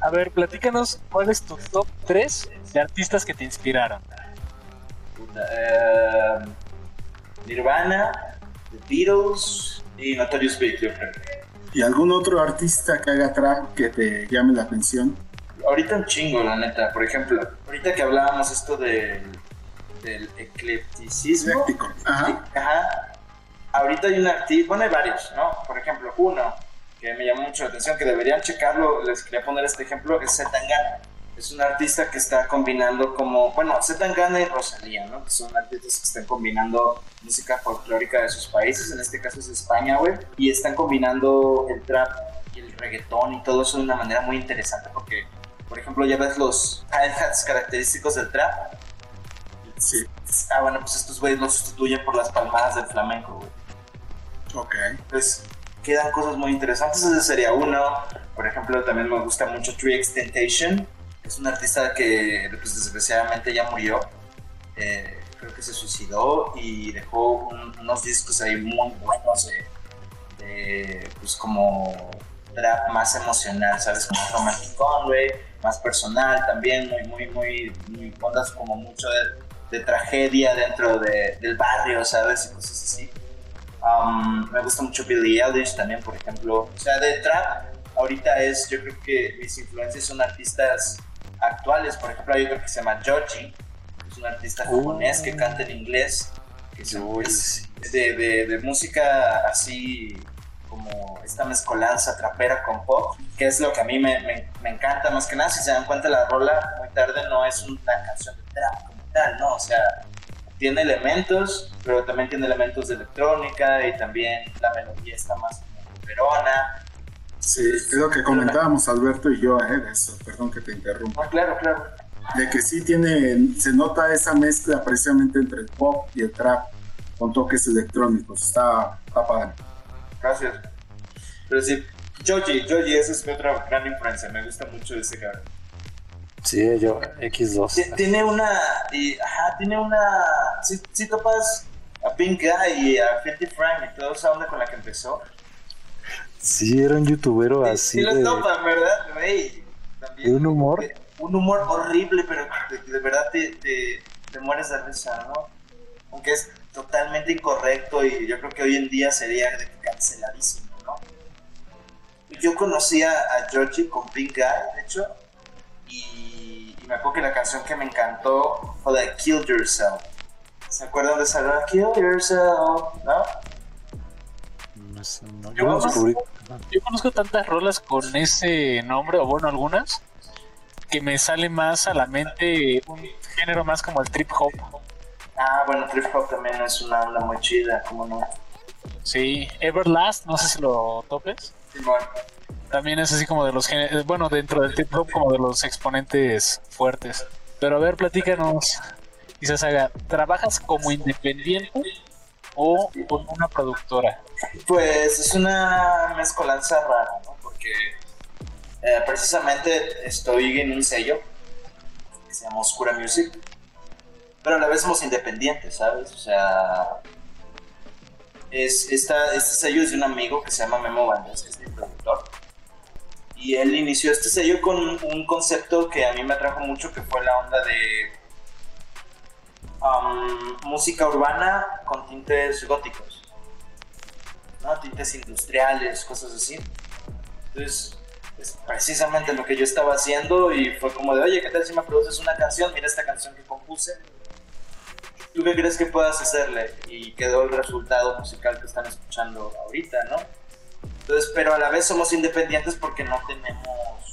a ver, platícanos cuál es tu top 3 de artistas que te inspiraron. Eh, Nirvana, The Beatles y Notorious Big, yo creo. ¿Y algún otro artista que haga trap que te llame la atención? Ahorita un chingo, la neta. Por ejemplo, ahorita que hablábamos esto del, del eclecticismo. Ecléctico. Ajá. Ajá. Ahorita hay un artista, bueno, hay varios, ¿no? Por ejemplo, uno que me llamó mucho la atención, que deberían checarlo, les quería poner este ejemplo, es Zetangana. Es un artista que está combinando como, bueno, Zetangana y Rosalía, ¿no? Que son artistas que están combinando música folclórica de sus países, en este caso es España, güey, y están combinando el trap y el reggaetón y todo eso de una manera muy interesante, porque, por ejemplo, ya ves los hi-hats característicos del trap. Sí. Ah, bueno, pues estos güeyes los sustituyen por las palmadas del flamenco, güey. Ok. Pues quedan cosas muy interesantes. Ese sería uno. Por ejemplo, también me gusta mucho Tree Extentation. Es un artista que pues, desgraciadamente ya murió. Eh, creo que se suicidó y dejó un- unos discos ahí muy buenos de, de, pues como trap más emocional, ¿sabes? Como romanticón, güey, más personal también, muy, muy, muy, muy ondas como mucho de, de tragedia dentro de- del barrio, ¿sabes? Y cosas así. Um, me gusta mucho Billie Eilish también, por ejemplo. O sea, de trap, ahorita es, yo creo que mis influencias son artistas actuales. Por ejemplo, hay otro que se llama Joji, es un artista Uh. japonés que canta en inglés, que Uy, es de, de, de música así como esta mezcolanza trapera con pop, que es lo que a mí me, me, me encanta más que nada. Si se dan cuenta, la rola muy tarde no es una canción de trap como tal, ¿no? O sea, tiene elementos, pero también tiene elementos de electrónica y también la melodía está más como verona. Sí, es lo que comentábamos Alberto y yo, eh, de eso, perdón que te interrumpa. Ah, claro, claro. De que sí tiene, se nota esa mezcla precisamente entre el pop y el trap con toques electrónicos. Está, está padre. Gracias. Pero sí, Joji, Joji, esa es mi otra gran influencia. Me gusta mucho ese cabrón. Sí, yo, X2. Ti- Tiene una. Y, ajá, tiene una. Si, si topas a Pink Guy y a 50 Frank y toda esa onda con la que empezó. Sí, era un youtubero Sí, así sí los de, topan, ¿verdad? Güey. También. de un humor. de- un humor horrible, pero de, de verdad te, te, te mueres de risa, ¿no? Aunque es totalmente incorrecto y yo creo que hoy en día sería canceladísimo, ¿no? Yo conocía a Georgie con Pink Guy, de hecho, y, y me acuerdo que la canción que me encantó fue la de Kill Yourself. ¿Se acuerdan de esa? Kill Yourself, ¿no? No, Yo conozco- descubrí. Yo conozco tantas rolas con ese nombre, o bueno, algunas, que me sale más a la mente un género más como el trip hop. Ah, bueno, Trip Hop también es una onda muy chida, ¿cómo no? Sí, Everlast, no sé si lo topes. También es así como de los géneros, bueno, dentro del trip hop como de los exponentes fuertes. Pero a ver, platícanos, quizás haga, ¿trabajas como independiente o con una productora? Pues es una mezcolanza rara, ¿no? Porque eh, precisamente estoy en un sello que se llama Oscura Music, pero a la vez somos independientes, ¿sabes? O sea, es, esta, este sello es de un amigo que se llama Memo Valdés, que es mi productor. Y él inició este sello con un concepto que a mí me atrajo mucho, que fue la onda de um, música urbana con tintes góticos. ¿no? tintes industriales, cosas así. Entonces, es precisamente lo que yo estaba haciendo y fue como de, oye, ¿qué tal si me produces una canción? Mira esta canción que compuse. ¿Tú qué crees que puedas hacerle? Y quedó el resultado musical que están escuchando ahorita, ¿no? Entonces, pero a la vez somos independientes porque no tenemos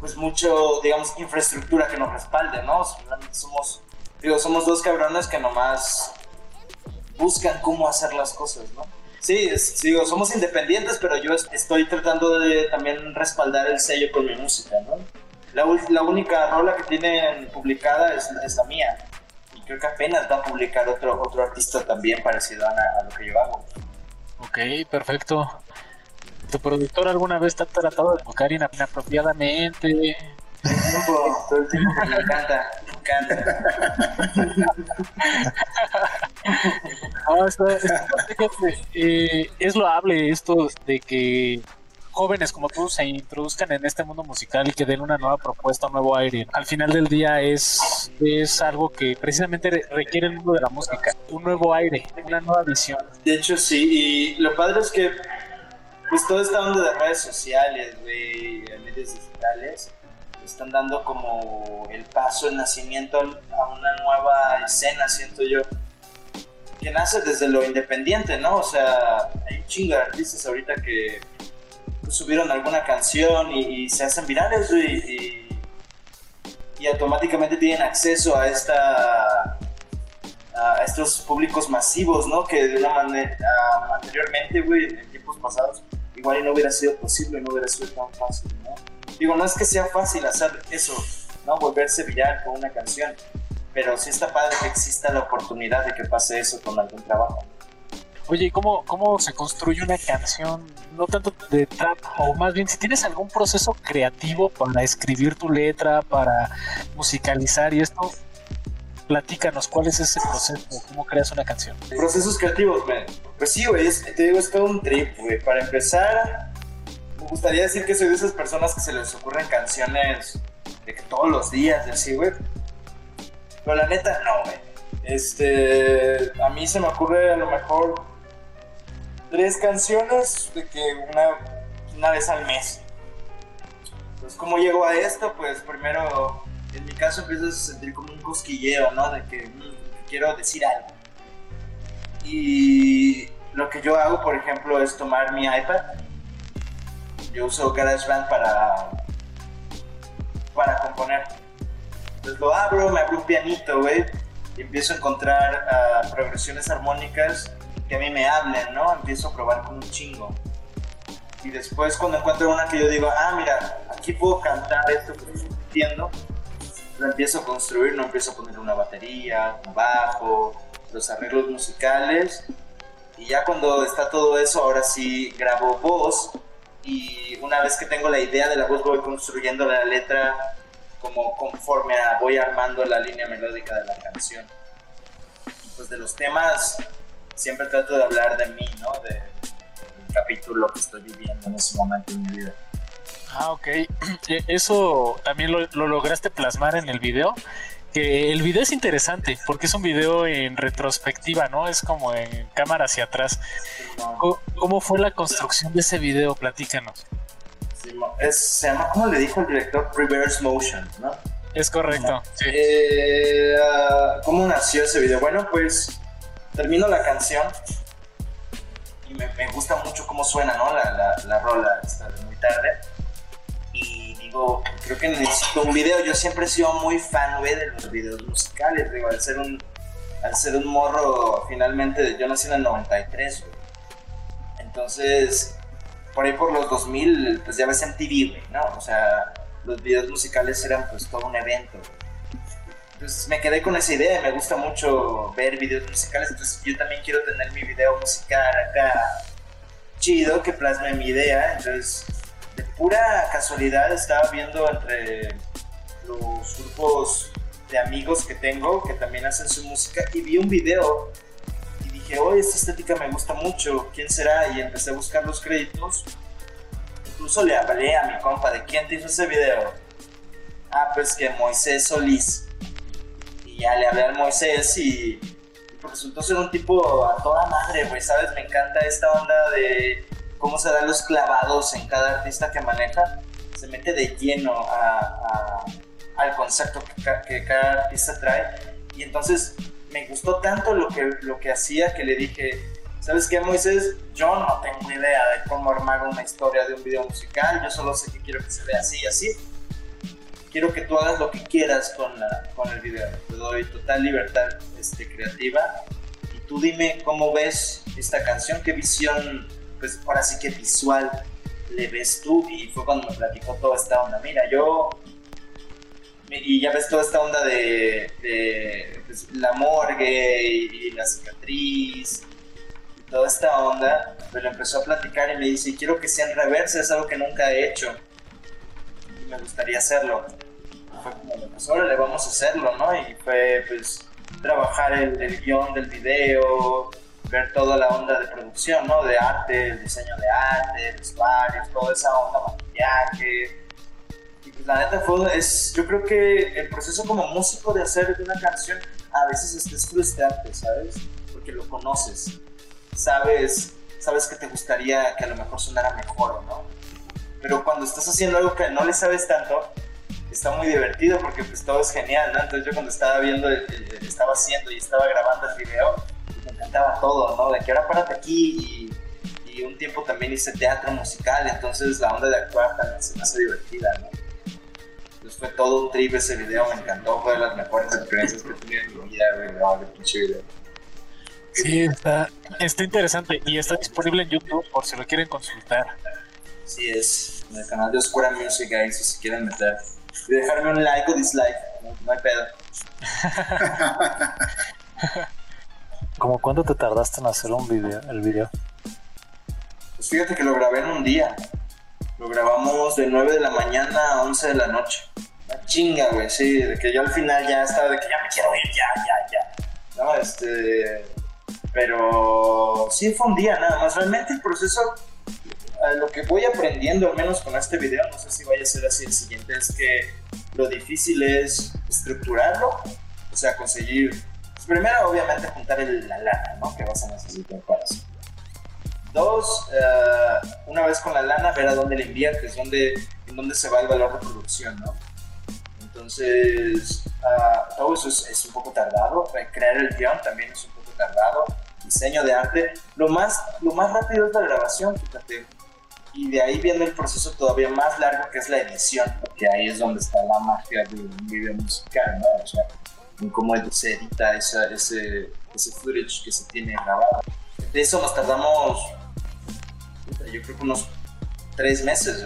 pues mucho, digamos, infraestructura que nos respalde, ¿no? Somos, digo, somos dos cabrones que nomás buscan cómo hacer las cosas, ¿no? Sí, es- digo, somos independientes, pero yo es- estoy tratando de también respaldar el sello con mi música, ¿no? La, la única rola que tienen publicada es, es la mía. Y creo que apenas va a publicar otro, otro artista también parecido a, a lo que yo hago. Ok, perfecto. ¿Tu productor alguna vez te ha tratado de tocar ina- inapropiadamente? Todo el tiempo, todo el tiempo, me encanta, me encanta. Ah, está- está- fíjate, eh, es loable esto de que jóvenes como tú se introduzcan en este mundo musical y que den una nueva propuesta, un nuevo aire. Al final del día es, es algo que precisamente requiere el mundo de la música, un nuevo aire, una nueva visión. De hecho, sí, y lo padre es que pues toda esta onda de redes sociales, de medios digitales, están dando como el paso, el nacimiento a una nueva escena, siento yo, que nace desde lo independiente, ¿no? O sea, hay un chingo de artistas ahorita que pues, subieron alguna canción y, se hacen virales, y, y, automáticamente tienen acceso a esta a estos públicos masivos, ¿no? Que de una manera anteriormente, güey, en tiempos pasados, igual no hubiera sido posible, no hubiera sido tan fácil, ¿no? Digo, no es que sea fácil hacer eso, ¿no? Volverse viral con una canción, pero sí está padre que exista la oportunidad de que pase eso con algún trabajo. Oye, ¿cómo, ¿cómo se construye una canción? No tanto de trap, o más bien si tienes algún proceso creativo para escribir tu letra, para musicalizar y esto, platícanos, ¿cuál es ese proceso? ¿Cómo creas una canción? Procesos creativos, güey. Pues sí, güey, te digo, es todo un trip, güey. Para empezar, me gustaría decir que soy de esas personas que se les ocurren canciones de que todos los días, así, güey. Pero la neta, no, güey. Este, a mí se me ocurre a lo mejor tres canciones de que una, una vez al mes. Entonces, ¿cómo llego a esto? Pues primero, en mi caso empiezas a sentir como un cosquilleo, ¿no? De que, mm, quiero decir algo. Y lo que yo hago, por ejemplo, es tomar mi iPad. Yo uso GarageBand para, para componer. Entonces lo abro, me abro un pianito, güey, y empiezo a encontrar ah, progresiones armónicas que a mí me hablen, ¿no? Empiezo a probar con un chingo. Y después cuando encuentro una que yo digo, ah, mira, aquí puedo cantar esto que estoy sintiendo, lo empiezo a construir, no empiezo a poner una batería, un bajo, los arreglos musicales. Y ya cuando está todo eso, ahora sí grabo voz. Y una vez que tengo la idea de la voz, voy construyendo la letra como conforme voy armando la línea melódica de la canción. Pues de los temas siempre trato de hablar de mí, ¿no? De, del capítulo que estoy viviendo en ese momento en mi vida. Ah, ok. E, eso también lo, lograste plasmar en el video. Que el video es interesante porque es un video en retrospectiva, ¿no? Es como en cámara hacia atrás. ¿Cómo, fue la construcción de ese video? Platícanos. es, se llama, ¿cómo le dijo el director? Reverse Motion, ¿no? Es correcto. Sí. Eh, ah, ¿Cómo nació ese video? Bueno, pues termino la canción y me, gusta mucho cómo suena, ¿no? La, la, rola está de muy tarde. Creo que necesito un video. Yo siempre he sido muy fan, de los videos musicales, al ser un, al ser un morro, finalmente, yo nací en el 93, güey. Entonces, por ahí por los 2000, pues ya ves MTV, güey, ¿no? O sea, los videos musicales eran pues todo un evento, entonces me quedé con esa idea, me gusta mucho ver videos musicales, entonces yo también quiero tener mi video musical acá chido, que plasme mi idea, entonces pura casualidad estaba viendo entre los grupos de amigos que tengo que también hacen su música y vi un video y dije, oye, esta estética me gusta mucho, ¿quién será? Y empecé a buscar los créditos. Incluso le hablé a mi compa de quién te hizo ese video. Ah, pues que Moisés Solís ya le hablé al Moisés y, resultó ser un tipo a toda madre, güey, ¿sabes? Me encanta esta onda de cómo se dan los clavados en cada artista que maneja. Se mete de lleno al concepto que, cada artista trae. Y entonces me gustó tanto lo que, lo que hacía que le dije, ¿sabes qué, Moisés? Yo no tengo idea de cómo armar una historia de un video musical, yo solo sé que quiero que se vea así y así quiero que tú hagas lo que quieras con, la, con el video. Te doy total libertad este, creativa. Y tú dime cómo ves esta canción, qué visión, pues ahora sí que visual le ves tú. Y fue cuando me platicó toda esta onda. Mira, yo. Y ya ves toda esta onda de, de pues, la morgue y, la cicatriz y toda esta onda. Pero empezó a platicar y me dice: Quiero que sea en reversa, es algo que nunca he hecho me gustaría hacerlo. Fue como, pues le vamos a hacerlo, ¿no? Y fue pues trabajar el, el guion del video, ver toda la onda de producción, ¿no? De arte, el diseño de arte, vestuarios, toda esa onda, maquillaje. Y pues la neta fue, es, yo creo que el proceso como músico de hacer una canción a veces es, frustrante, ¿sabes? Porque lo conoces, sabes, sabes que te gustaría que a lo mejor sonara mejor, ¿no? Pero cuando estás haciendo algo que no le sabes tanto, está muy divertido porque pues todo es genial, ¿no? Entonces yo cuando estaba viendo, estaba haciendo y estaba grabando el video, encantaba todo, ¿no? De que ahora párate aquí y, y, un tiempo también hice teatro musical, entonces la onda de actuar también se me hace divertida, ¿no? Entonces fue todo un trip ese video, me encantó, fue de las mejores experiencias que he tenido en mi vida, güey, no, pinche video. Sí, está, está interesante y está disponible en YouTube por si lo quieren consultar. Sí, es en el canal de Oscura Music ahí si se quieren meter y dejarme un like o dislike. No, hay pedo. ¿Cómo cuánto te tardaste en hacer un video, el video? Pues fíjate que lo grabé en un día. Lo grabamos de 9 de la mañana a 11 de la noche. Una chinga, güey, sí, de que yo al final ya estaba de que ya me quiero ir, ya, ya, ya. No, este. Pero sí fue un día nada más. Realmente el proceso lo que voy aprendiendo, al menos con este video, no sé si vaya a ser así el siguiente, es que lo difícil es estructurarlo, o sea, conseguir, primero obviamente juntar el, la lana, ¿no? Que vas a necesitar para eso. Dos, eh, una vez con la lana, ver a dónde le inviertes, dónde, en dónde se va el valor de producción, ¿no? Entonces, ah, todo eso es, es, un poco tardado. Crear el guion también es un poco tardado. Diseño de arte. Lo más, lo más rápido es la grabación, fíjate y de ahí viene el proceso todavía más largo que es la edición, porque ahí es donde está la magia de un video musical, ¿no? O sea, en cómo se edita ese, ese footage que se tiene grabado. De eso nos tardamos, yo creo que unos tres meses,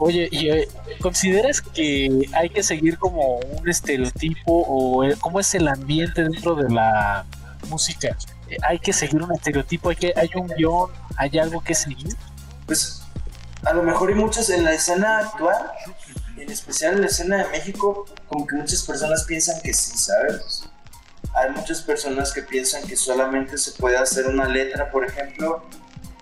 Oye, ¿y eh, consideras que hay que seguir como un estereotipo o cómo es el ambiente dentro de la música? ¿Hay que seguir un estereotipo? ¿Hay, que, hay un guion? ¿Hay algo que seguir? pues a lo mejor hay muchas en la escena actual, en especial en la escena de México, como que muchas personas piensan que sí, ¿sabes? Hay muchas personas que piensan que solamente se puede hacer una letra, por ejemplo,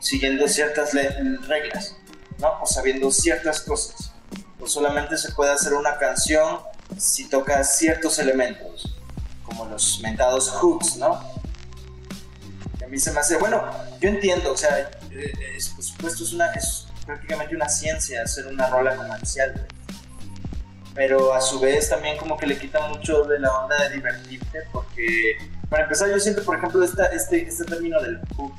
siguiendo ciertas reglas, ¿no? O sabiendo ciertas cosas. O solamente se puede hacer una canción si toca ciertos elementos, como los mentados hooks, ¿no? a mí se me hace, bueno, yo entiendo, o sea, es, por supuesto es, una, es prácticamente una ciencia hacer una rola comercial, pero a su vez también como que le quita mucho de la onda de divertirte, porque para empezar yo siento, por ejemplo, este, este término del hook,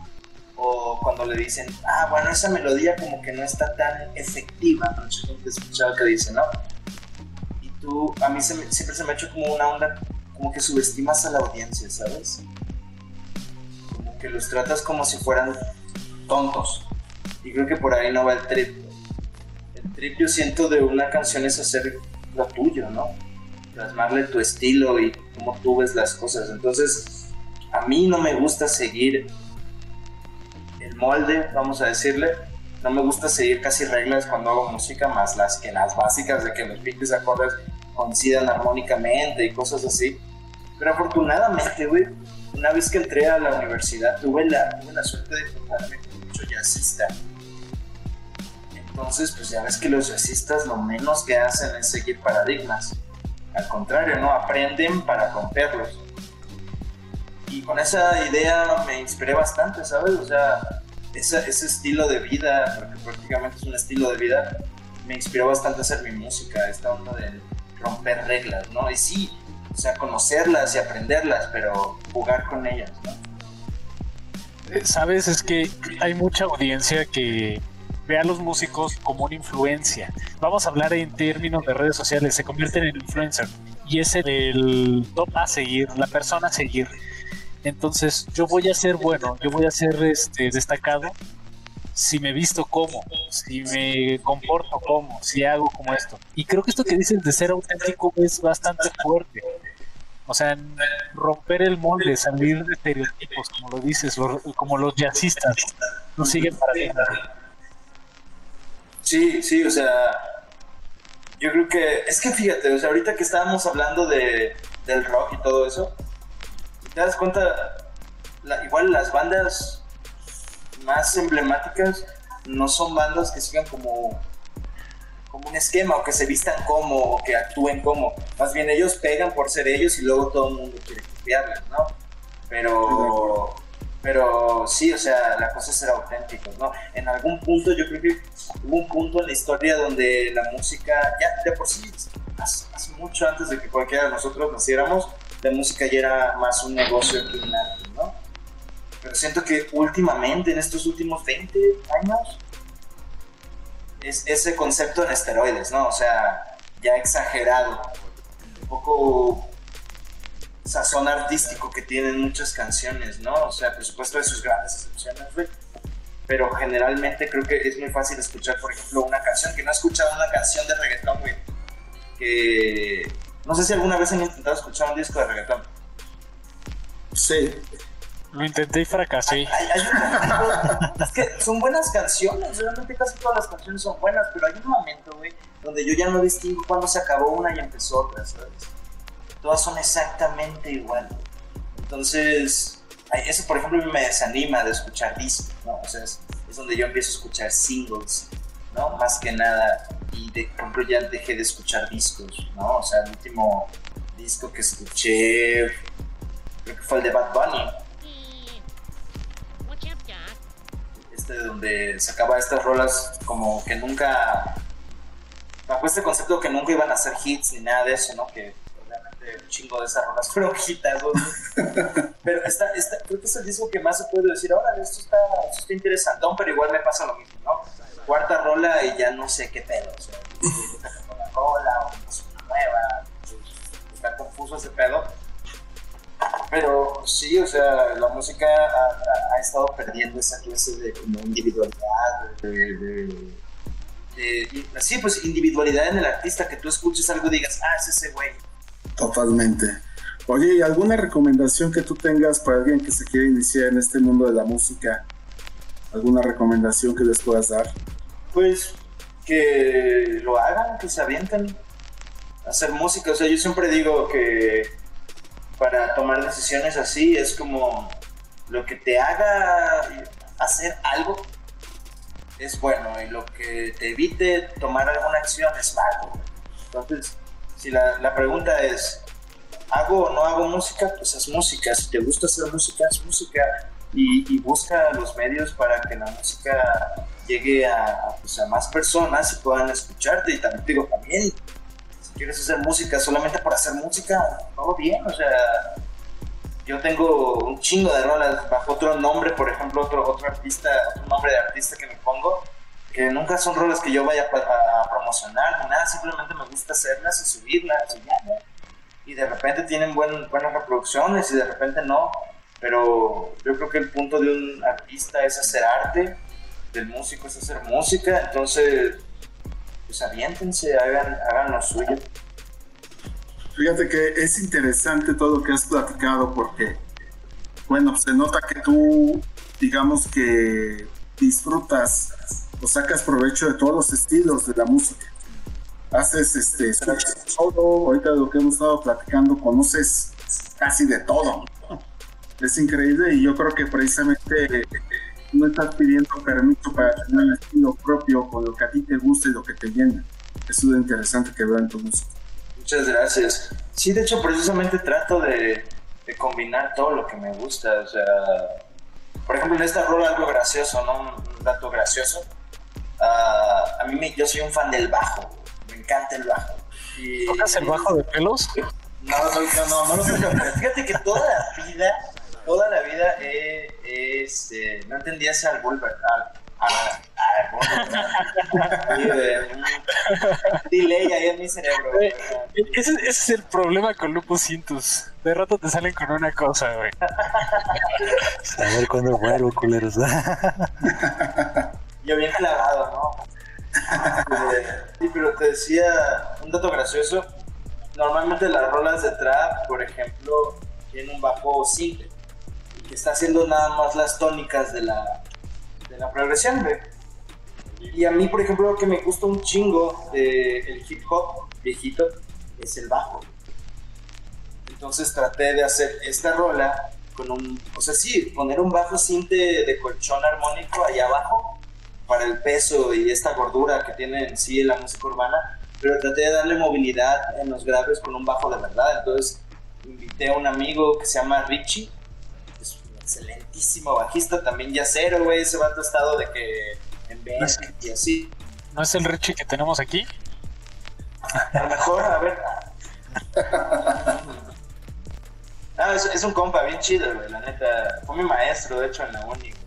o cuando le dicen, ah, bueno, esa melodía como que no está tan efectiva, mucha gente escuchado que dice, ¿no? Y tú, a mí siempre se me ha hecho como una onda, como que subestimas a la audiencia, ¿sabes? Como que los tratas como si fueran tontos. Y creo que por ahí no va el trip. El trip yo siento de una canción es hacer lo tuyo, ¿no? Plasmarle tu estilo y cómo tú ves las cosas. Entonces, a mí no me gusta seguir el molde, vamos a decirle. No me gusta seguir casi reglas cuando hago música, más las que las básicas de que los pinches acordes coincidan armónicamente y cosas así. Pero afortunadamente, güey, una vez que entré a la universidad tuve la, tuve la suerte de juntarme jazzista. Entonces, pues ya ves que los jazzistas lo menos que hacen es seguir paradigmas. Al contrario, ¿no? Aprenden para romperlos. Y con esa idea me inspiré bastante, ¿sabes? O sea, ese, ese estilo de vida, porque prácticamente es un estilo de vida, me inspiró bastante a hacer mi música, esta onda de romper reglas, ¿no? Y sí, o sea, conocerlas y aprenderlas, pero jugar con ellas, ¿no? Sabes, es que hay mucha audiencia que ve a los músicos como una influencia. Vamos a hablar en términos de redes sociales, se convierten en influencer y es el top a seguir, la persona a seguir. Entonces, yo voy a ser bueno, yo voy a ser este, destacado si me visto como, si me comporto como, si hago como esto. Y creo que esto que dices de ser auténtico es bastante fuerte. O sea, romper el molde, salir de estereotipos, como lo dices, como los jazzistas, no siguen para nada. Sí, sí, o sea, yo creo que, es que fíjate, o sea, ahorita que estábamos hablando de, del rock y todo eso, te das cuenta, igual las bandas más emblemáticas no son bandas que sigan como, como un esquema o que se vistan como o que actúen como. Más bien ellos pegan por ser ellos y luego todo el mundo quiere copiarles, ¿no? Pero, pero sí, o sea, la cosa es ser auténticos, ¿no? En algún punto yo creo que hubo un punto en la historia donde la música, ya de por sí, hace, hace mucho antes de que cualquiera de nosotros naciéramos, la música ya era más un negocio que un arte, ¿no? Pero siento que últimamente, en estos últimos 20 años, es ese concepto en esteroides, ¿no? O sea, ya exagerado, un poco sazón artístico que tienen muchas canciones, ¿no? O sea, por supuesto de sus grandes excepciones, güey. Pero generalmente creo que es muy fácil escuchar, por ejemplo, una canción que no he escuchado una canción de reggaetón, güey. Que no sé si alguna vez han intentado escuchar un disco de reggaetón. Sí. Lo intenté y fracasé. es que son buenas canciones, realmente casi todas las canciones son buenas, pero hay un momento, güey, donde yo ya no distingo cuándo se acabó una y empezó otra, ¿sabes? Todas son exactamente igual. Entonces, eso por ejemplo me desanima de escuchar discos, ¿no? O sea, es, donde yo empiezo a escuchar singles, ¿no? Más que nada. Y de, ejemplo ya dejé de escuchar discos, ¿no? O sea, el último disco que escuché creo que fue el de Bad Bunny Este, donde sacaba estas rolas como que nunca, bajo este concepto que nunca iban a ser hits ni nada de eso, ¿no? Que un chingo de esas rolas fueron hitazos. pero esta, esta, creo que es el disco que más se puede decir, ahora esto está, esto está interesantón, pero igual me pasa lo mismo, ¿no? Cuarta rola y ya no sé qué pedo, o sea, la rola o una nueva, está confuso ese pedo pero sí, o sea, la música ha, estado perdiendo esa clase de como individualidad, de, sí, pues individualidad en el artista, que tú escuches algo y digas, ah, es ese güey. Totalmente. Oye, ¿y alguna recomendación que tú tengas para alguien que se quiere iniciar en este mundo de la música? ¿Alguna recomendación que les puedas dar? Pues que lo hagan, que se avienten a hacer música. O sea, yo siempre digo que para tomar decisiones así es como lo que te haga hacer algo es bueno y lo que te evite tomar alguna acción es malo. Entonces, si la, pregunta es, ¿hago o no hago música? Pues es música. Si te gusta hacer música, es música. Y, busca los medios para que la música llegue a, pues, a más personas y puedan escucharte. Y también digo, también quieres hacer música solamente por hacer música, todo bien, o sea, yo tengo un chingo de rolas bajo otro nombre, por ejemplo, otro, otro artista, otro nombre de artista que me pongo, que nunca son rolas que yo vaya a, promocionar ni nada, simplemente me gusta hacerlas y subirlas y ya, Y de repente tienen buen, buenas reproducciones y de repente no, pero yo creo que el punto de un artista es hacer arte, del músico es hacer música, entonces pues aviéntense, hagan, hagan lo suyo. Fíjate que es interesante todo lo que has platicado porque, bueno, se nota que tú, digamos que disfrutas o sacas provecho de todos los estilos de la música. Haces este, todo, ahorita lo que hemos estado platicando, conoces casi de todo. Es increíble y yo creo que precisamente no estás pidiendo permiso para tener un estilo propio con lo que a ti te gusta y lo que te llena. Eso es interesante que veo en tu música. Muchas gracias. Sí, de hecho, precisamente trato de, de, combinar todo lo que me gusta. O sea, por ejemplo, en esta rola algo gracioso, ¿no? Un dato gracioso. Uh, a mí me, yo soy un fan del bajo. Me encanta el bajo. Y, ¿Tocas el bajo de pelos? No, no, no, no, lo Fíjate que toda la vida toda la vida he, este, no entendía ese al Al, delay ahí en mi cerebro. Ese, ese, es el problema con Lupus Cintus. De rato te salen con una cosa, güey. A ver cuándo vuelvo, culeros. Yo bien clavado, ¿no? Sí, pero te decía un dato gracioso. Normalmente las rolas de trap, por ejemplo, tienen un bajo simple que está haciendo nada más las tónicas de la, de la progresión, Y a mí, por ejemplo, lo que me gusta un chingo del hip hop viejito es el bajo. Entonces traté de hacer esta rola con un, o sea, sí, poner un bajo cinte de colchón armónico allá abajo para el peso y esta gordura que tiene en sí la música urbana, pero traté de darle movilidad en los graves con un bajo de verdad. Entonces invité a un amigo que se llama Richie, es un excelentísimo bajista, también ya cero, güey, ese vato estado de que en vez y así. ¿No es el Richie que tenemos aquí? A lo mejor, a ver. Ah, es, es, un compa bien chido, güey, la neta. Fue mi maestro, de hecho, en la uni. Y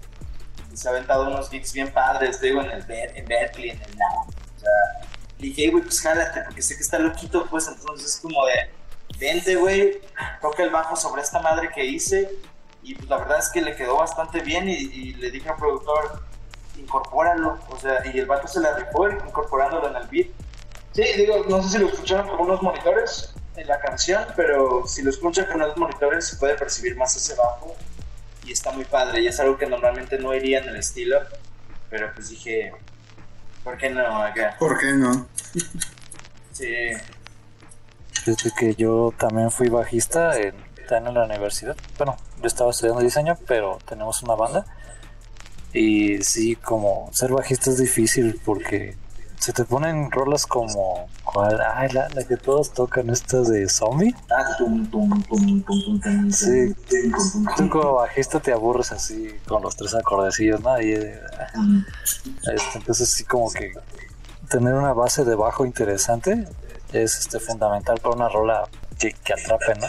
se ha aventado unos gigs bien padres, digo, en, el en Berkeley, en el NAM. O sea, le dije, güey, pues jálate, porque sé que está loquito, pues entonces es como de, vente, güey, toca el bajo sobre esta madre que hice. Y pues la verdad es que le quedó bastante bien y, y le dije al productor, incorpóralo. O sea, y el vato se la rifó incorporándolo en el beat. Sí, digo, no sé si lo escucharon con unos monitores en la canción, pero si lo escuchan con los monitores se puede percibir más ese bajo y está muy padre y es algo que normalmente no iría en el estilo, pero pues dije, ¿por qué no acá? ¿Por qué no? Sí. Desde que yo también fui bajista en, en la universidad, bueno, yo estaba estudiando diseño, pero tenemos una banda y sí, como ser bajista es difícil porque se te ponen rolas como ¿cuál? Ay, la, la que todos tocan estas de zombie. Ah, tum, tum, tum, tum, tum, Sí, tú como bajista te aburres así con los tres acordecillos, ¿no? Y, eh, este, entonces sí como que tener una base de bajo interesante es este fundamental para una rola que, que atrape, ¿no?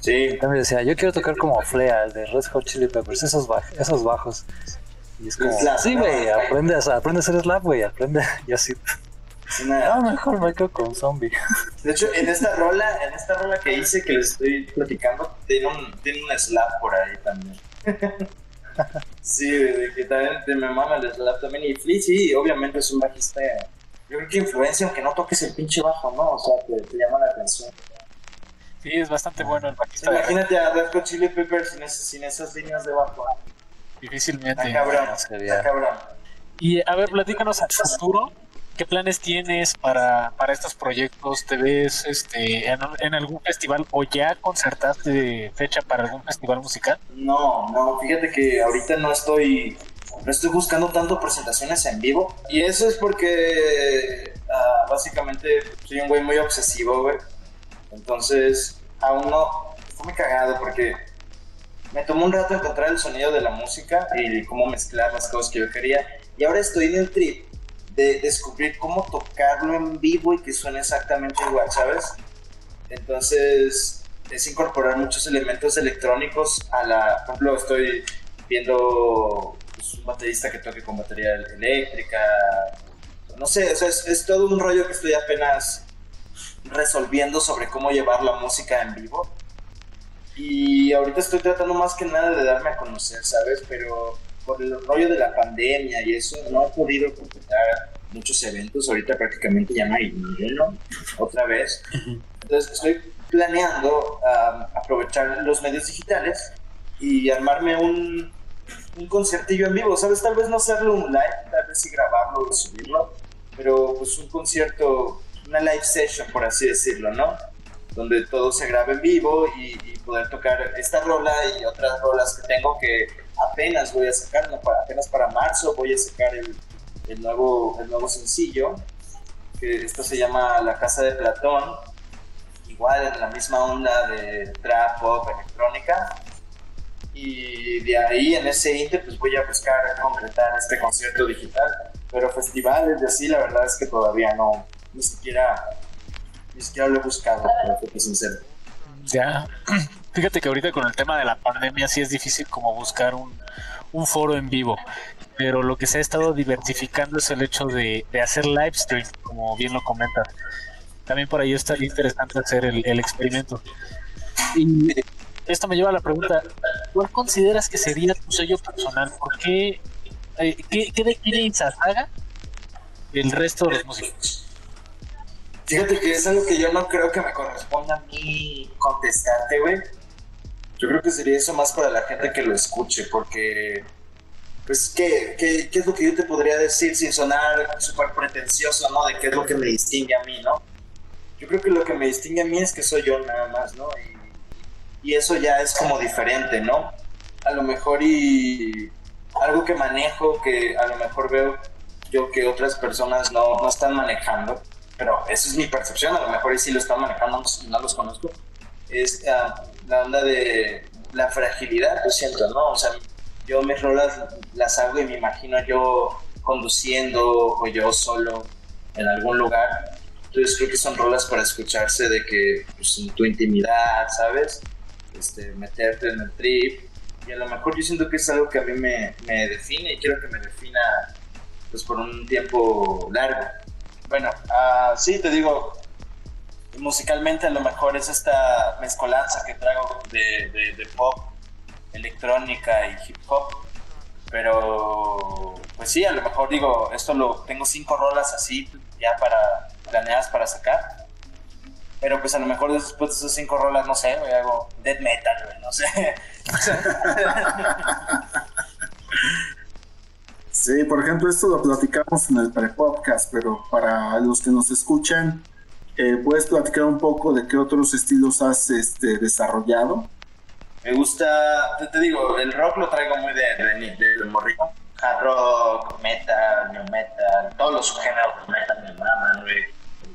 Sí. También decía, yo quiero tocar como Flea, el de Red Hot Chili Peppers, esos, baj esos bajos. Y es como, Slap, sí, ¿no? güey, aprende, a- aprende a hacer slap, güey, aprende. Y así, una- ah, mejor me quedo con zombie. De hecho, en esta rola, en esta rola que hice que les estoy platicando, tiene un, tiene un slap por ahí también. sí, de que también te me mama el slap también. Y Flea, sí, obviamente es un bajista. Yo creo que influencia, aunque no toques el pinche bajo, ¿no? O sea, te, te llama la atención. Sí, es bastante bueno el bajista. Imagínate a Red Hot Chili Peppers sin, ese- sin esas líneas de bajo. Difícilmente. Está cabrón, sería- está cabrón. Y a ver, platícanos a futuro. ¿Qué planes tienes para, para estos proyectos? ¿Te ves este, en, en algún festival o ya concertaste fecha para algún festival musical? No, no, fíjate que ahorita no estoy, no estoy buscando tanto presentaciones en vivo. Y eso es porque ah, básicamente soy un güey muy obsesivo, güey. Entonces, aún no, fue muy cagado porque me tomó un rato encontrar el sonido de la música y cómo mezclar las cosas que yo quería. Y ahora estoy en el trip de descubrir cómo tocarlo en vivo y que suene exactamente igual, ¿sabes? Entonces, es incorporar muchos elementos electrónicos a la. Por ejemplo, estoy viendo pues, un baterista que toque con batería eléctrica. No sé, o sea, es, es todo un rollo que estoy apenas resolviendo sobre cómo llevar la música en vivo. Y ahorita estoy tratando más que nada de darme a conocer, ¿sabes? Pero por el rollo de la pandemia y eso, no he podido completar muchos eventos. Ahorita prácticamente ya no hay ninguno, otra vez. Entonces estoy planeando um, aprovechar los medios digitales y armarme un, un conciertillo en vivo, ¿sabes? Tal vez no hacerlo un live, tal vez sí grabarlo y subirlo, pero pues un concierto, una live session, por así decirlo, ¿no? Donde todo se grabe en vivo y, y poder tocar esta rola y otras rolas que tengo que apenas voy a sacar, ¿no? para, apenas para marzo voy a sacar el, el, nuevo, el nuevo sencillo, que esto se llama La Casa de Platón, igual en la misma onda de trap, pop, electrónica. Y de ahí, en ese inter, pues voy a buscar concretar este concierto digital. Pero festivales de así, la verdad es que todavía no, ni siquiera, ni siquiera lo he buscado, para ser sincero. Fíjate que ahorita con el tema de la pandemia sí es difícil como buscar un, un foro en vivo. Pero lo que se ha estado diversificando es el hecho de, de hacer live stream, como bien lo comentas. También por ahí está interesante hacer el, el experimento. Y esto me lleva a la pregunta, ¿cuál consideras que sería tu sello personal? ¿Por qué, eh, qué, qué define Izazaga el resto de los músicos? Fíjate que es algo que yo no creo que me corresponda a mí contestarte, güey. Yo creo que sería eso más para la gente que lo escuche, porque, pues, ¿qué, qué, qué es lo que yo te podría decir sin sonar súper pretencioso, ¿no? De qué es lo que me distingue a mí, ¿no? Yo creo que lo que me distingue a mí es que soy yo nada más, ¿no? Y y eso ya es como diferente, ¿no? A lo mejor y algo que manejo, que a lo mejor veo yo que otras personas no, no están manejando, pero esa es mi percepción, a lo mejor y sí lo están manejando, no, los conozco, es ah, la onda de la fragilidad, yo siento, ¿no? O sea, yo mis rolas las hago y me imagino yo conduciendo o yo solo en algún lugar. Entonces creo que son rolas para escucharse de que pues, en tu intimidad, ¿sabes? Este, meterte en el trip. Y a lo mejor yo siento que es algo que a mí me, me define y quiero que me defina pues por un tiempo largo. Bueno, uh, sí, te digo, musicalmente a lo mejor es esta mezcolanza que traigo de, de, pop, electrónica y hip hop. Pero, pues sí, a lo mejor digo, esto lo tengo cinco rolas así, ya para planeadas para sacar. Pero pues a lo mejor después de esas cinco rolas, no sé, güey, hago death metal, no sé. sí, por ejemplo, esto lo platicamos en el pre-podcast, pero para los que nos escuchan, eh, ¿Puedes platicar un poco de qué otros estilos has este, desarrollado? Me gusta, te, digo, el rock lo traigo muy de, de, morrito. Hard rock, metal, new metal, todos los géneros de metal me maman,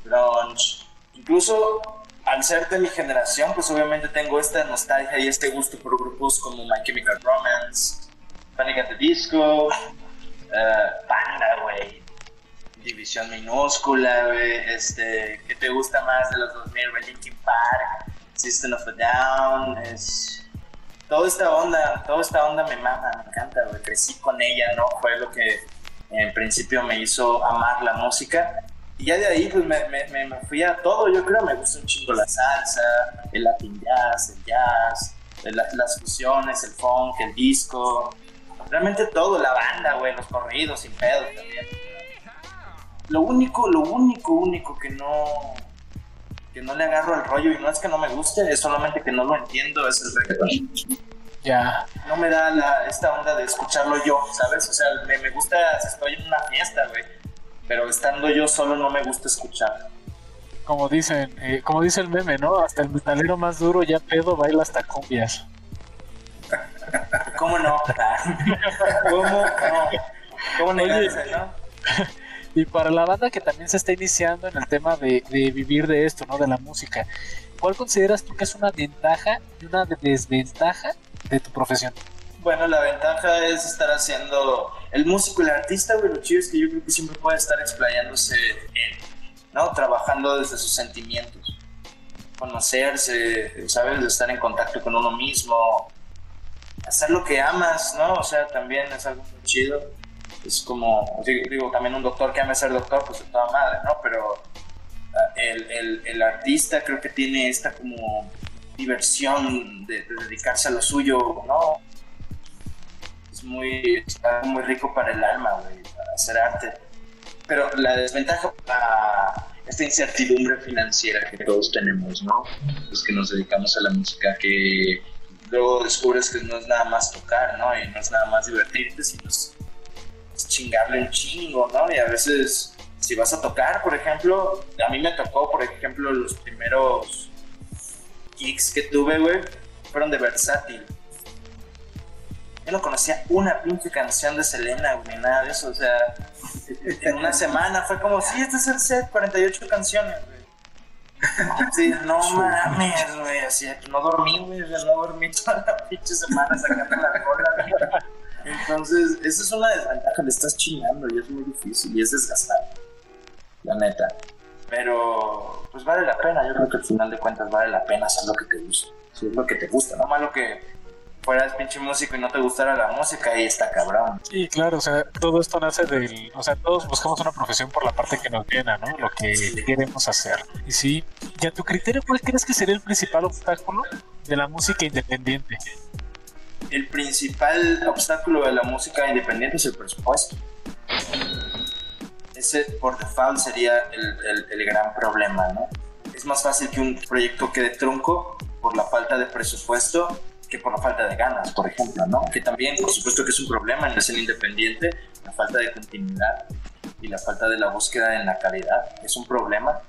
grunge. Incluso al ser de mi generación, pues obviamente tengo esta nostalgia y este gusto por grupos como My Chemical Romance, Panic at the Disco, uh, Panda, güey, división minúscula, güey. Este, ¿qué te gusta más de los 2000, güey? Linkin Park, System of a Down, es... Toda esta onda, toda esta onda me mama, me encanta, güey. Crecí con ella, ¿no? Fue lo que en principio me hizo amar la música. Y ya de ahí, pues me, fui a todo, yo creo. Me gusta un chingo la salsa, el latin jazz, el jazz, las fusiones, el funk, el disco. Realmente todo, la banda, güey, los corridos, sin pedos también lo único, lo único, único que no que no le agarro el rollo y no es que no me guste, es solamente que no lo entiendo, es el reggaetón. Ya. No me da la, esta onda de escucharlo yo, ¿sabes? O sea, me, me gusta si estoy en una fiesta, güey. Pero estando yo solo no me gusta escuchar. Como dicen, eh, como dice el meme, ¿no? Hasta el metalero más duro ya pedo baila hasta cumbias. ¿Cómo no? ¿Cómo no? ¿Cómo negarse, no? Y para la banda que también se está iniciando en el tema de, vivir de esto, ¿no? De la música, ¿cuál consideras tú que es una ventaja y una desventaja de tu profesión? Bueno, la ventaja es estar haciendo el músico el artista, güey, lo chido es que yo creo que siempre puede estar explayándose ¿no? Trabajando desde sus sentimientos, conocerse, ¿sabes? Estar en contacto con uno mismo, hacer lo que amas, ¿no? O sea, también es algo muy chido es como, digo, también un doctor que ama ser doctor, pues de toda madre, ¿no? Pero ah, el, el, el artista creo que tiene esta como diversión de, dedicarse a lo suyo, ¿no? Es muy, muy rico para el alma, güey, hacer arte. Pero la desventaja para esta incertidumbre financiera que todos tenemos, ¿no? Los que nos dedicamos a la música, que luego descubres que no es nada más tocar, ¿no? Y no es nada más divertirte, sino chingarle un chingo, ¿no? Y a veces, si vas a tocar, por ejemplo, a mí me tocó, por ejemplo, los primeros gigs que tuve, güey, fueron de versátil. Yo no conocía una pinche canción de Selena, ni nada de eso, o sea, en una semana fue como, sí, este es el set, 48 canciones, güey. Sí, no mames, güey, así, no dormí, güey, no dormí toda la pinche semana sacando la cola, entonces, esa es una desventaja, le estás chingando y es muy difícil y es desgastante, la neta. Pero, pues vale la pena, yo creo que al final de cuentas vale la pena hacer lo que te gusta, si es lo que te gusta, no malo que fueras pinche músico y no te gustara la música y está cabrón. Sí, claro, o sea, todo esto nace del, o sea, todos buscamos una profesión por la parte que nos llena, ¿no? Lo que queremos hacer. Y sí, y a tu criterio, ¿cuál crees que sería el principal obstáculo de la música independiente? el principal obstáculo de la música independiente es el presupuesto. Ese por default sería el, el, gran problema, ¿no? Es más fácil que un proyecto quede trunco por la falta de presupuesto que por la falta de ganas, por ejemplo, ¿no? Que también, por supuesto, que es un problema en la escena independiente, la falta de continuidad y la falta de la búsqueda en la calidad es un problema.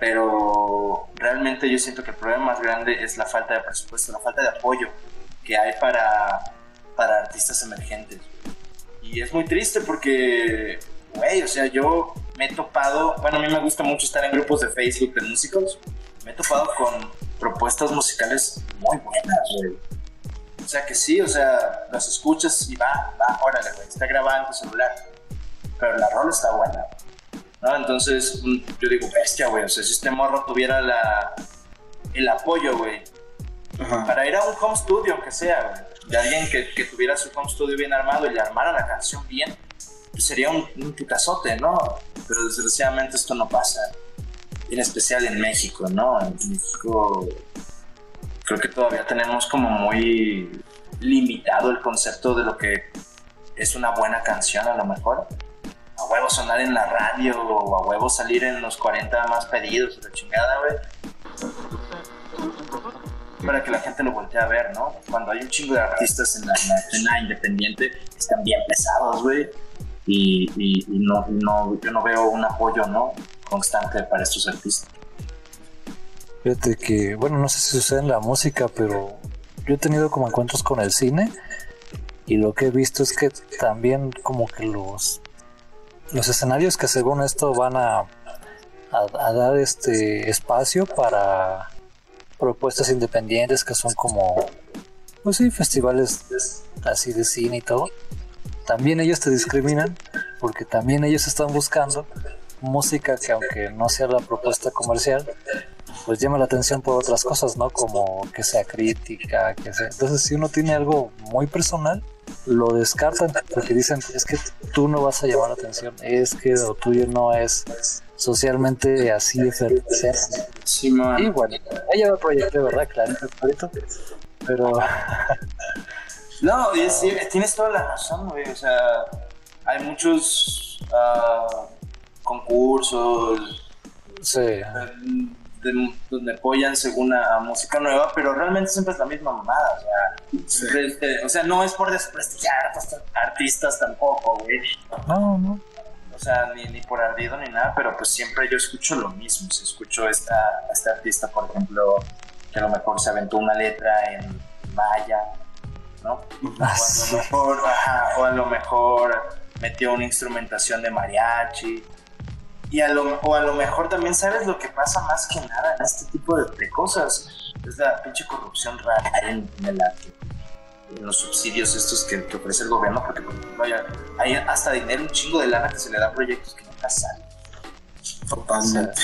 pero realmente yo siento que el problema más grande es la falta de presupuesto, la falta de apoyo que hay para, para artistas emergentes. Y es muy triste porque, güey, o sea, yo me he topado, bueno, a mí me gusta mucho estar en grupos de Facebook de músicos, me he topado con propuestas musicales muy buenas, güey. O sea que sí, o sea, las escuchas y va, va, órale, güey, está grabando celular. Pero la rola está buena. ¿no? Entonces, yo digo, bestia, güey, o sea, si este morro tuviera la, el apoyo, güey, para ir a un home studio, aunque sea, güey, de alguien que, que, tuviera su home studio bien armado y le armara la canción bien, pues sería un, un putazote, ¿no? Pero desgraciadamente esto no pasa, en especial en México, ¿no? En México creo que todavía tenemos como muy limitado el concepto de lo que es una buena canción a lo mejor. A huevo sonar en la radio o a huevo salir en los 40 más pedidos, la chingada, güey. Para que la gente lo voltee a ver, ¿no? Cuando hay un chingo de artistas en la, escena independiente, están bien pesados, güey. Y, no, yo no veo un apoyo, ¿no? Constante para estos artistas. Fíjate que, bueno, no sé si sucede en la música, pero yo he tenido como encuentros con el cine y lo que he visto es que también como que los los escenarios que según esto van a, a, dar este espacio para propuestas independientes que son como pues sí festivales así de cine y todo también ellos te discriminan porque también ellos están buscando música que aunque no sea la propuesta comercial pues llama la atención por otras cosas, ¿no? Como que sea crítica, que sea... Entonces, si uno tiene algo muy personal, lo descartan porque dicen, es que tú no vas a llamar la atención, es que lo tuyo no es socialmente así efervescente. Sí. Y bueno, ella lo proyecté, ¿verdad? Clarito. Pero... no, tienes toda la razón, güey. O sea, hay muchos uh, concursos. Sí donde apoyan según a, música nueva, pero realmente siempre es la misma mamada, o sea, o sea no es por desprestigiar a artistas tampoco, güey. No, no. O sea, ni, ni por ardido ni nada, pero pues siempre yo escucho lo mismo, si escucho esta, este artista, por ejemplo, que a lo mejor se aventó una letra en maya, ¿no? Ah, o, a lo mejor, o a lo mejor metió una instrumentación de mariachi, y a lo, o a lo mejor también sabes lo que pasa más que nada en este tipo de, cosas. Es la pinche corrupción rara en, el arte. En los subsidios estos que, ofrece el gobierno, porque hay hasta dinero, un chingo de lana que se le da a proyectos que nunca salen. Totalmente.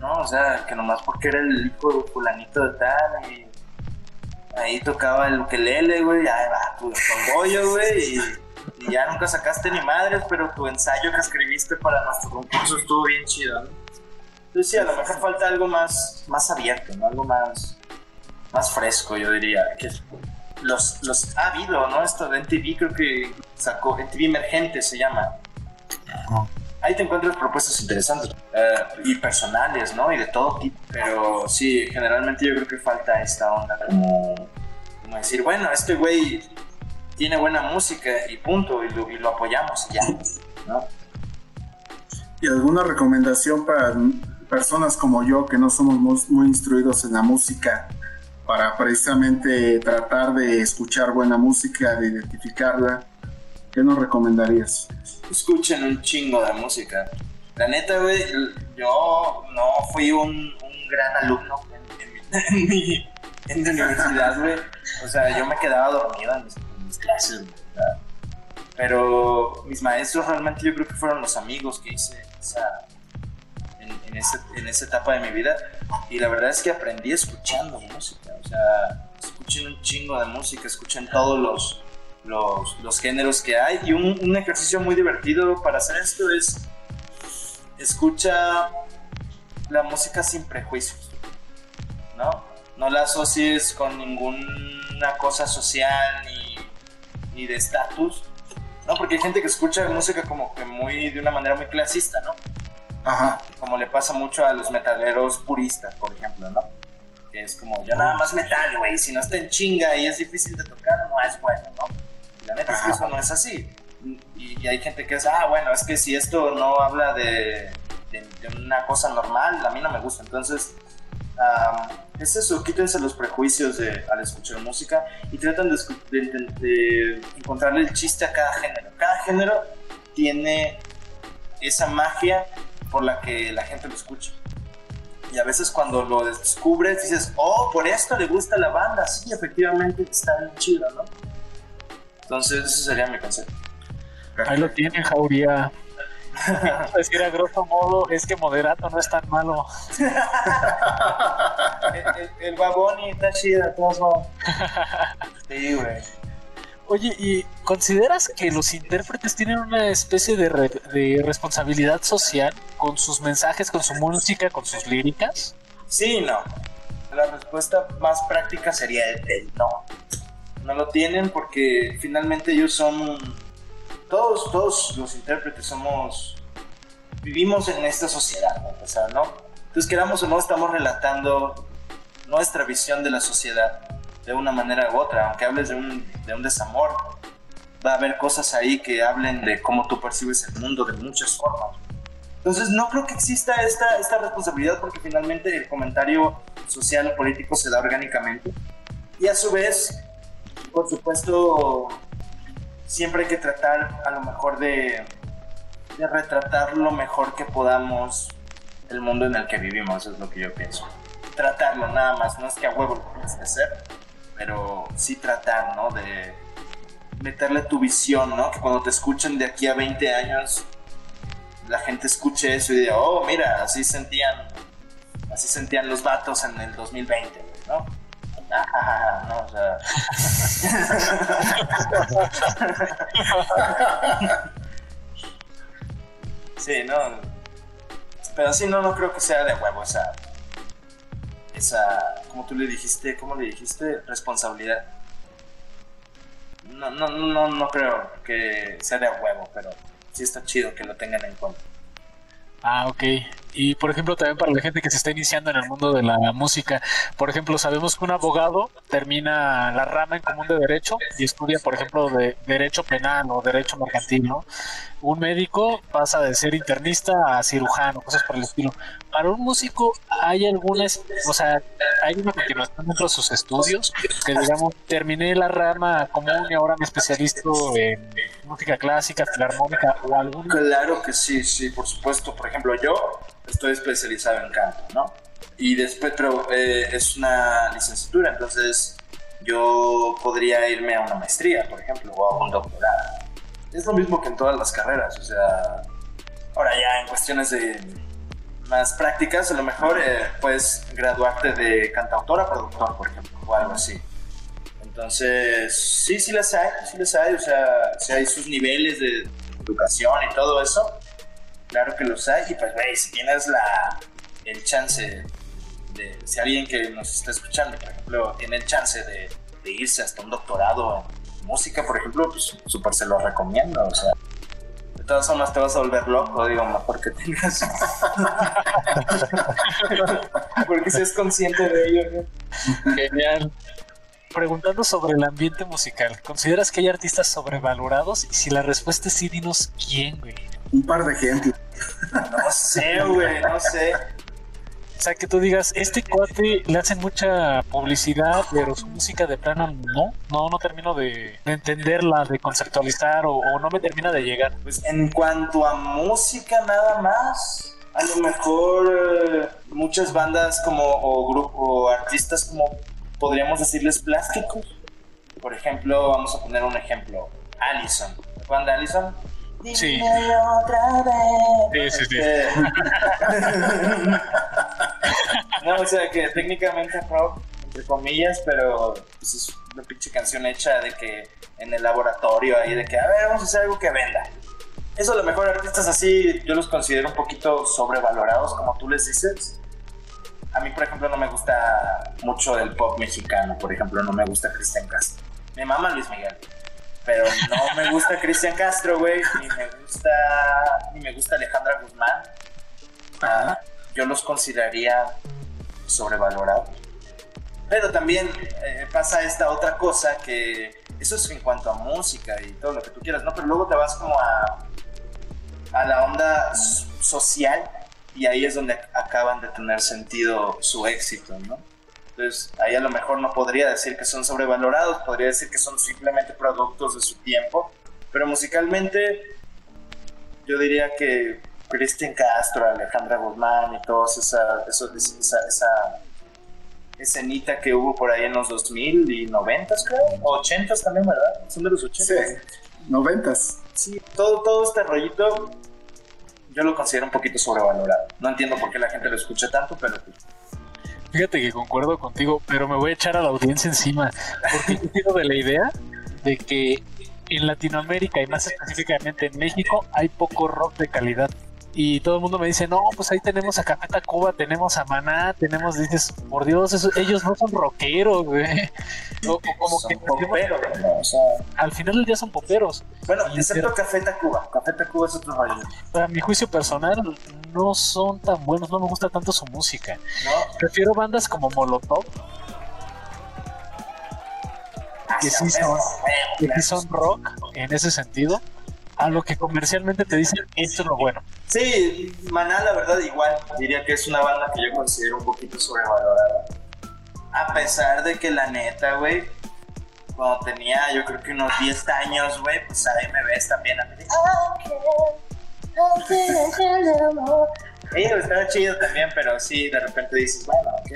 no, o sea, que nomás porque era el hijo de fulanito de tal y ahí tocaba el ukelele, güey, ahí va, tu bollo, güey, y y ya nunca sacaste ni madres, pero tu ensayo que escribiste para nuestro concurso estuvo bien chido, ¿no? Entonces sí, a lo mejor falta algo más, más abierto, ¿no? Algo más, más fresco, yo diría. Que los, los ha habido, ¿no? Esto de NTV creo que sacó, NTV Emergente se llama. Ahí te encuentras propuestas interesantes eh, y personales, ¿no? Y de todo tipo. Pero sí, generalmente yo creo que falta esta onda como, como decir, bueno, este güey tiene buena música y punto, y lo, y lo apoyamos ya, ¿no? ¿Y alguna recomendación para personas como yo que no somos muy instruidos en la música para precisamente tratar de escuchar buena música, de identificarla? ¿Qué nos recomendarías? Escuchen un chingo de música. La neta, güey, yo no fui un, un gran alumno en, mi, en mi universidad, güey. O sea, yo me quedaba dormido en mis clases, Pero mis maestros realmente yo creo que fueron los amigos que hice en, esa etapa de mi vida. Y la verdad es que aprendí escuchando música. O sea, escuchen un chingo de música, escuchen todos los, los, géneros que hay. Y un, un, ejercicio muy divertido para hacer esto es escucha la música sin prejuicios. ¿No? No la asocies con ninguna cosa social ni ni de estatus, ¿no? Porque hay gente que escucha música como que muy, de una manera muy clasista, ¿no? Ajá. Como le pasa mucho a los metaleros puristas, por ejemplo, ¿no? Que es como, yo nada más metal, güey, si no está en chinga y es difícil de tocar, no es bueno, ¿no? la neta es que eso no es así. Y, hay gente que dice, ah, bueno, es que si esto no habla de, de, una cosa normal, a mí no me gusta. Entonces, es eso, quítense los prejuicios de, al escuchar música y tratan de, de, encontrarle el chiste a cada género. Cada género tiene esa magia por la que la gente lo escucha. Y a veces cuando lo descubres dices, oh, por esto le gusta la banda. Sí, efectivamente está bien chido, ¿no? Entonces, ese sería mi concepto. Ahí lo tienen, Jauría. decir a grosso modo es que moderato no es tan malo. el, el, y está chido, todos Sí, güey. Oye, ¿y consideras que los intérpretes tienen una especie de, de responsabilidad social con sus mensajes, con su música, con sus líricas? Sí no. La respuesta más práctica sería el no. No lo tienen porque finalmente ellos son todos, todos los intérpretes somos, vivimos en esta sociedad, ¿no? ¿no? Entonces, queramos o no, estamos relatando nuestra visión de la sociedad de una manera u otra, aunque hables de un, de un desamor, va a haber cosas ahí que hablen de cómo tú percibes el mundo de muchas formas. Entonces, no creo que exista esta, esta responsabilidad porque finalmente el comentario social o político se da orgánicamente. Y a su vez, por supuesto, siempre hay que tratar a lo mejor de, retratar lo mejor que podamos el mundo en el que vivimos, es lo que yo pienso. Tratarlo nada más, no es que a huevo lo tienes que hacer, pero sí tratar, ¿no? De meterle tu visión, ¿no? Que cuando te escuchen de aquí a 20 años, la gente escuche eso y diga, oh, mira, así sentían, así sentían los vatos en el 2020, ¿no? No, o sea. sí, no. Pero sí, no, no creo que sea de huevo esa. Esa. Como tú le dijiste, ¿cómo le dijiste? Responsabilidad. No, no, no, no creo que sea de huevo, pero sí está chido que lo tengan en cuenta. Ah, ok. Y por ejemplo, también para la gente que se está iniciando en el mundo de la música, por ejemplo, sabemos que un abogado termina la rama en común de derecho y estudia, por ejemplo, de derecho penal o derecho mercantil, ¿no? Un médico pasa de ser internista a cirujano, cosas por el estilo. Para un músico, ¿hay alguna, o sea, hay una continuación dentro de sus estudios? Que digamos, terminé la rama común y ahora me especializo en música clásica, filarmónica o algún... Claro que sí, sí, por supuesto. Por ejemplo, yo estoy especializado en canto, ¿no? Y después, pero eh, es una licenciatura, entonces yo podría irme a una maestría, por ejemplo, o a un doctorado. Es lo mismo que en todas las carreras, o sea, ahora ya en cuestiones de más prácticas, a lo mejor eh, puedes graduarte de cantautora, productor, por ejemplo, o algo así. Entonces, sí, sí las hay, sí las hay, o sea, si hay sus niveles de educación y todo eso, claro que los hay, y pues, güey, si tienes la, el chance de, si alguien que nos está escuchando, por ejemplo, tiene el chance de, de irse hasta un doctorado en música, por ejemplo, pues súper se lo recomiendo, o sea, todas formas te vas a volver loco, digo, mejor que tengas. Porque si es consciente de ello. Genial preguntando sobre el ambiente musical, ¿consideras que hay artistas sobrevalorados? Y si la respuesta es sí, dinos quién, güey. Un par de ejemplos. No sé, güey, no sé. O sea, que tú digas, este cuate le hacen mucha publicidad, pero su música de plano no, no, no termino de, entenderla, de conceptualizar o, no me termina de llegar. Pues en cuanto a música nada más, a lo mejor eh, muchas bandas como o grupos o artistas como podríamos decirles plásticos. Por ejemplo, vamos a poner un ejemplo. Allison. ¿Juan de Allison? Sí. Otra vez. Sí, sí, sí. Este, no, o sea que técnicamente rock, entre comillas, pero pues, es una pinche canción hecha de que en el laboratorio ahí, de que, a ver, vamos a hacer algo que venda. Eso a lo mejor artistas así yo los considero un poquito sobrevalorados, como tú les dices. A mí, por ejemplo, no me gusta mucho el pop mexicano. Por ejemplo, no me gusta Cristian Castro. Me mama Luis Miguel. Pero no me gusta Cristian Castro, güey. Ni me gusta. Ni me gusta Alejandra Guzmán. Ah, yo los consideraría sobrevalorados. Pero también eh, pasa esta otra cosa que. Eso es en cuanto a música y todo lo que tú quieras, ¿no? Pero luego te vas como a. a la onda social y ahí es donde acaban de tener sentido su éxito, ¿no? Entonces, ahí a lo mejor no podría decir que son sobrevalorados, podría decir que son simplemente productos de su tiempo, pero musicalmente yo diría que Cristian Castro, Alejandra Guzmán y todos esa, esa, esa, escenita que hubo por ahí en los 2000 y 90 creo, o 80 también, ¿verdad? Son de los 80 Sí, 90 Sí, todo, todo este rollito yo lo considero un poquito sobrevalorado. No entiendo por qué la gente lo escucha tanto, pero Fíjate que concuerdo contigo, pero me voy a echar a la audiencia encima, porque yo tengo de la idea de que en Latinoamérica y más específicamente en México hay poco rock de calidad y todo el mundo me dice, no, pues ahí tenemos a Café Tacuba, tenemos a Maná, tenemos, dices, por Dios, ellos no son rockeros, güey. O, como que poperos, o sea, al final del día son poperos. Bueno, excepto Café Tacuba, Café Tacuba es otro rollo. Para mi juicio personal, no son tan buenos, no me gusta tanto su música. Prefiero bandas como Molotov, que sí son, que sí son rock en ese sentido a lo que comercialmente te dicen esto es lo bueno. Sí, Maná la verdad igual, diría que es una banda que yo considero un poquito sobrevalorada. A pesar de que la neta, güey, cuando tenía yo creo que unos 10 años, güey, pues ahí me ves también a mí. Ellos estaba chido también, pero sí, de repente dices, bueno, ok.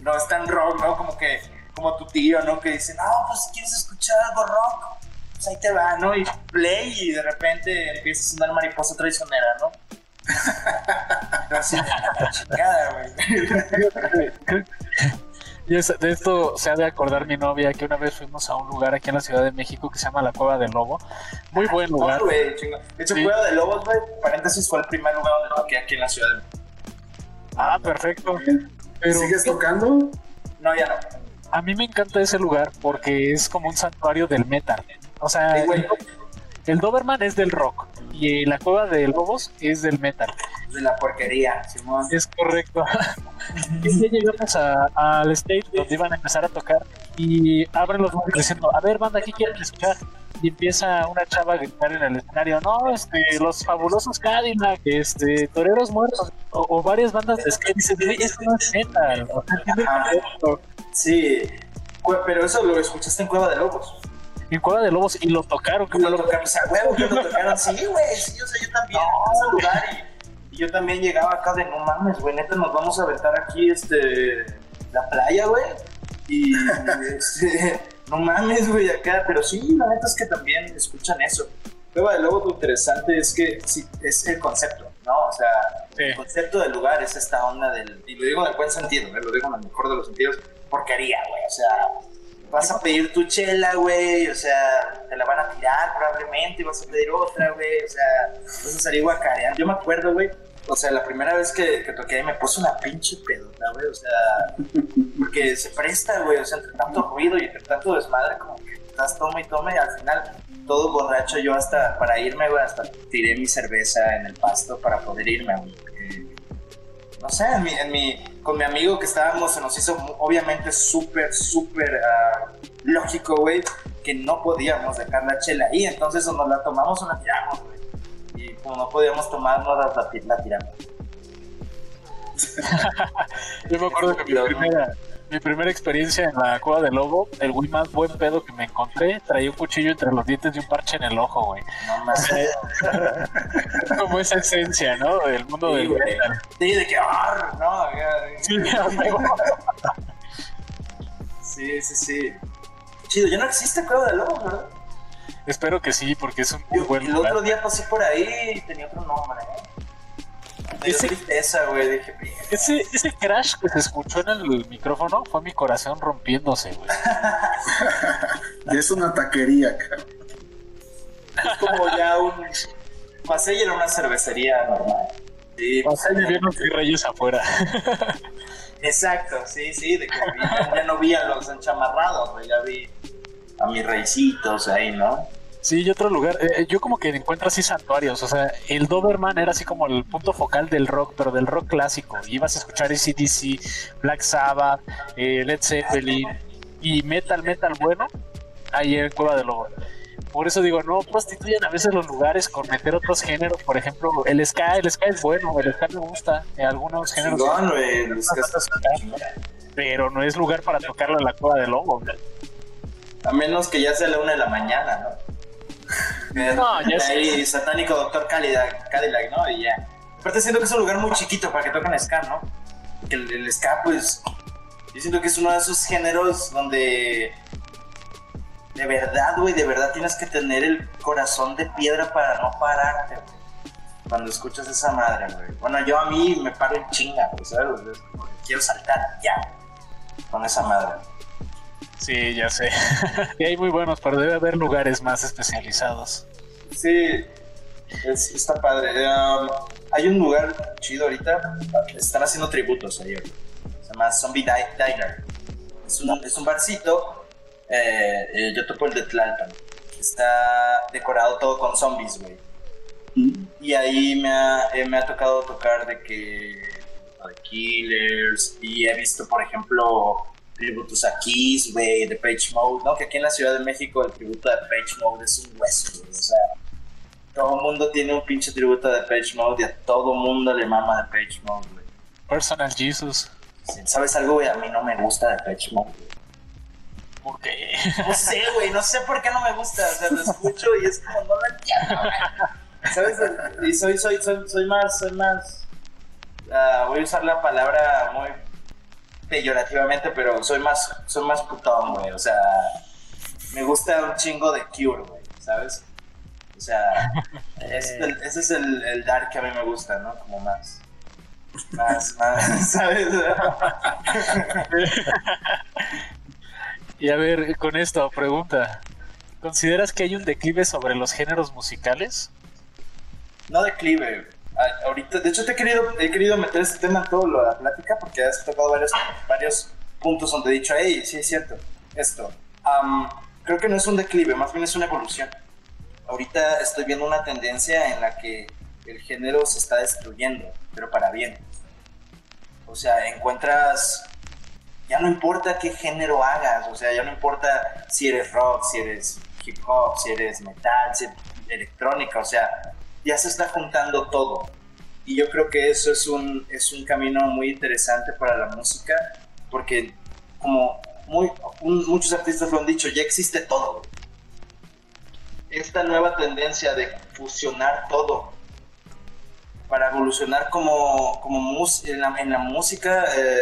No es tan rock, ¿no? Como que, como tu tío, ¿no? Que dice, no, pues quieres escuchar algo rock pues ahí te va, ¿no? Y play y de repente empieza a sonar mariposa traicionera, ¿no? Así, chingada, güey. de esto se ha de acordar mi novia que una vez fuimos a un lugar aquí en la Ciudad de México que se llama la Cueva del Lobo. Muy buen lugar. de hecho, Cueva del Lobo, güey, paréntesis, fue el primer lugar donde toqué aquí en la Ciudad de México. Ah, perfecto. ¿Sigues tocando? No, ya no. A mí me encanta ese lugar porque es como un santuario del metal. O sea, el, Doberman es del rock y la cueva de lobos es del metal. De la porquería, Simón. Es correcto. y ya llegamos al stage donde iban a empezar a tocar y abren los músicos diciendo, a ver, banda, ¿qué quieren escuchar? Y empieza una chava a gritar en el escenario, no, este, los fabulosos Cadillac, este, Toreros Muertos, o, varias bandas de skate. Dicen, esto no es metal. O sea, sí, pero eso lo escuchaste en Cueva de Lobos en Cueva de Lobos y lo tocaron. Que lo tocaron, o sea, huevo, que lo tocaron. Sí, güey, sí, o sea, yo también no. lugar y, yo también llegaba acá de no mames, güey, neta, nos vamos a aventar aquí, este, la playa, güey. Y, este, no mames, güey, acá, pero sí, la neta es que también escuchan eso. Cueva de Lobos lo interesante es que sí, es el concepto, ¿no? O sea, el concepto del lugar es esta onda del, y lo digo en el buen sentido, ¿eh? lo digo en el mejor de los sentidos, porquería, güey, o sea, vas a pedir tu chela, güey, o sea, te la van a tirar probablemente vas a pedir otra, güey, o sea, vas a salir guacareando. Yo me acuerdo, güey, o sea, la primera vez que, toqué ahí me puse una pinche pedota, güey, o sea, porque se presta, güey, o sea, entre tanto ruido y entre tanto desmadre, como que estás toma y toma y al final todo borracho yo hasta para irme, güey, hasta tiré mi cerveza en el pasto para poder irme, güey no sé, en mi, con mi amigo que estábamos, se nos hizo obviamente súper, súper ah, lógico, güey, que no podíamos dejar la chela ahí, entonces o nos la tomamos o la tiramos, güey. Y como no podíamos tomarnos, la, la tiramos. Yo me acuerdo que mi primera, mi primera experiencia en la cueva del lobo, el güey más buen pedo que me encontré, traía un cuchillo entre los dientes y un parche en el ojo, güey. No más. Como esa esencia, ¿no? Del mundo del metal. Sí, de que, no, sí, sí, sí, sí. Chido, ya no existe Cueva del Lobo, ¿verdad? Espero que sí, porque es un muy buen El otro día pasé por ahí y tenía otro nombre, ¿eh? Ese, tristeza, güey. ese, ese crash que se escuchó en el micrófono fue mi corazón rompiéndose, güey. es una taquería, cara. Es como ya un. Pasé y era una cervecería normal. Sí, Pasé y vi unos reyes afuera. Exacto, sí, sí, de que ya, no vi a los enchamarrados, güey, ya vi a mis reycitos ahí, ¿no? Sí, y otro lugar, eh, yo como que encuentro así santuarios, o sea, el Doberman era así como el punto focal del rock, pero del rock clásico. Ibas a escuchar ACDC, Black Sabbath, eh, Led Zeppelin y metal, metal bueno, ahí en Cueva de Lobo. por eso digo, no prostituyen a veces los lugares con meter otros géneros. Por ejemplo, el ska, el ska es bueno, el ska me gusta. En algunos géneros. Chingón, güey, el ska está pero no es lugar para tocarlo en la cueva del lobo. A menos que ya sea la una de la mañana, ¿no? No, ya. Ahí, satánico doctor Cadillac, Cadillac, ¿no? Y ya. Aparte siento que es un lugar muy chiquito para que toquen ska, ¿no? Que el, el ska, pues, yo siento que es uno de esos géneros donde de verdad, güey, de verdad tienes que tener el corazón de piedra para no pararte, güey. Cuando escuchas esa madre, güey. Bueno, yo a mí me paro en chinga, güey, ¿sabes? Quiero saltar, ya. Con esa madre. Sí, ya sé. y hay muy buenos, pero debe haber lugares más especializados. Sí, es- está padre. Um, hay un lugar chido ahorita. Están haciendo tributos ahí. ahorita. Se llama Zombie Di- Diner. Es un, es un barcito. eh, eh, yo topo el de Tlalpan. Está decorado todo con zombies, güey. Mm. Y ahí me ha, eh, me ha tocado tocar de que. de Killers. Y he visto, por ejemplo, tributos a Kiss, güey, de Page Mode, ¿no? Que aquí en la Ciudad de México el tributo de Page Mode es un hueso, güey. O sea, todo el mundo tiene un pinche tributo de Page Mode y a todo mundo le mama de Page Mode, güey. Personal Jesus. ¿Sabes algo, güey? A mí no me gusta de Page Mode, güey. ¿Por qué? No sé, güey, no sé por qué no me gusta. O sea, lo escucho y es como, no lo entiendo, güey. ¿Sabes? Y soy, soy, soy, soy más, soy más. ah, voy a usar la palabra muy peyorativamente, pero soy más, soy más putón, güey. O sea, me gusta un chingo de Cure, güey, ¿sabes? O sea, ese es el, ese es el, el dark que a mí me gusta, ¿no? Como más. Más, más, ¿sabes? Y a ver, con esto, pregunta. ¿Consideras que hay un declive sobre los géneros musicales? No declive. A- Ahorita, de hecho, te he querido, he querido meter este tema en todo lo de la plática porque has tocado varios, varios puntos donde he dicho, hey, sí es cierto, esto. Creo que no es un declive, más bien es una evolución. Ahorita estoy viendo una tendencia en la que el género se está destruyendo, pero para bien. O sea, encuentras, ya no importa qué género hagas, o sea, ya no importa si eres rock, si eres hip hop, si eres metal, si eres electrónica, o sea, ya se está juntando todo. Y yo creo que eso es un, es un camino muy interesante para la música, porque como muy, muchos artistas lo han dicho, ya existe todo. Esta nueva tendencia de fusionar todo para evolucionar como, como mus- en, la, música eh,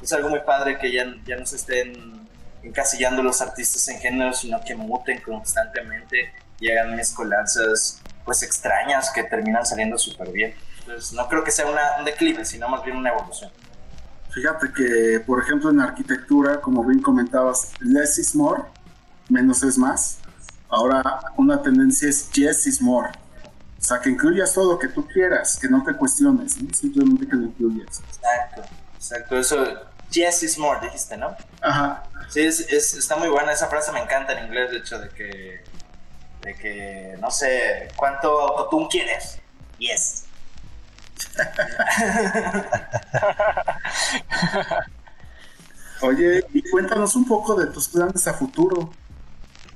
es algo muy padre que ya, ya no se estén encasillando los artistas en géneros, sino que muten constantemente y hagan mezcolanzas pues extrañas que terminan saliendo súper bien. Entonces no creo que sea una, un declive, sino más bien una evolución. Fíjate que, por ejemplo, en arquitectura, como bien comentabas, less is more, menos es más. Ahora una tendencia es yes is more. O sea, que incluyas todo lo que tú quieras, que no te cuestiones, ¿no? simplemente que lo incluyas. Exacto, exacto. Eso, yes is more, dijiste, ¿no? Ajá. Sí, es, es- está muy buena. Esa frase me encanta en inglés, de hecho, de que, de que no sé, ¿cuánto autotune quieres? Yes. Oye, y cuéntanos un poco de tus planes a futuro.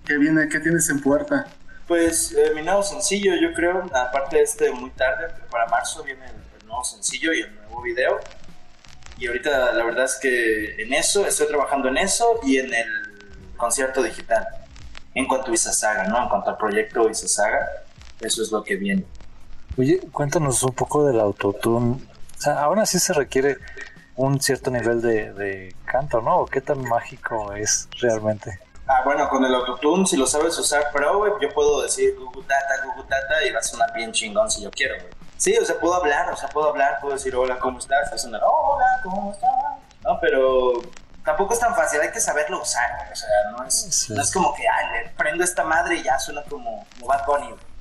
¿Qué viene? ¿Qué tienes en puerta? Pues eh, mi nuevo sencillo, yo creo, aparte de este muy tarde, para marzo viene el, el nuevo sencillo y el nuevo video. Y ahorita la verdad es que en eso, estoy trabajando en eso y en el concierto digital. En cuanto a Isasaga, ¿no? En cuanto al proyecto Isasaga, eso es lo que viene. Oye, cuéntanos un poco del autotune. O sea, aún así se requiere un cierto nivel de, de canto, ¿no? ¿O qué tan mágico es realmente? Ah, bueno, con el autotune, si lo sabes usar pro, güey, yo puedo decir gugutata, gugutata y va a sonar bien chingón si yo quiero, güey. Sí, o sea, puedo hablar, o sea, puedo hablar, puedo decir hola, ¿cómo estás? Va a sonar hola, ¿cómo estás? No, pero tampoco es tan fácil, hay que saberlo usar, güey. O sea, no es, Sí. no es como que, ay, le prendo esta madre y ya suena como, como Bad Bunny, güey.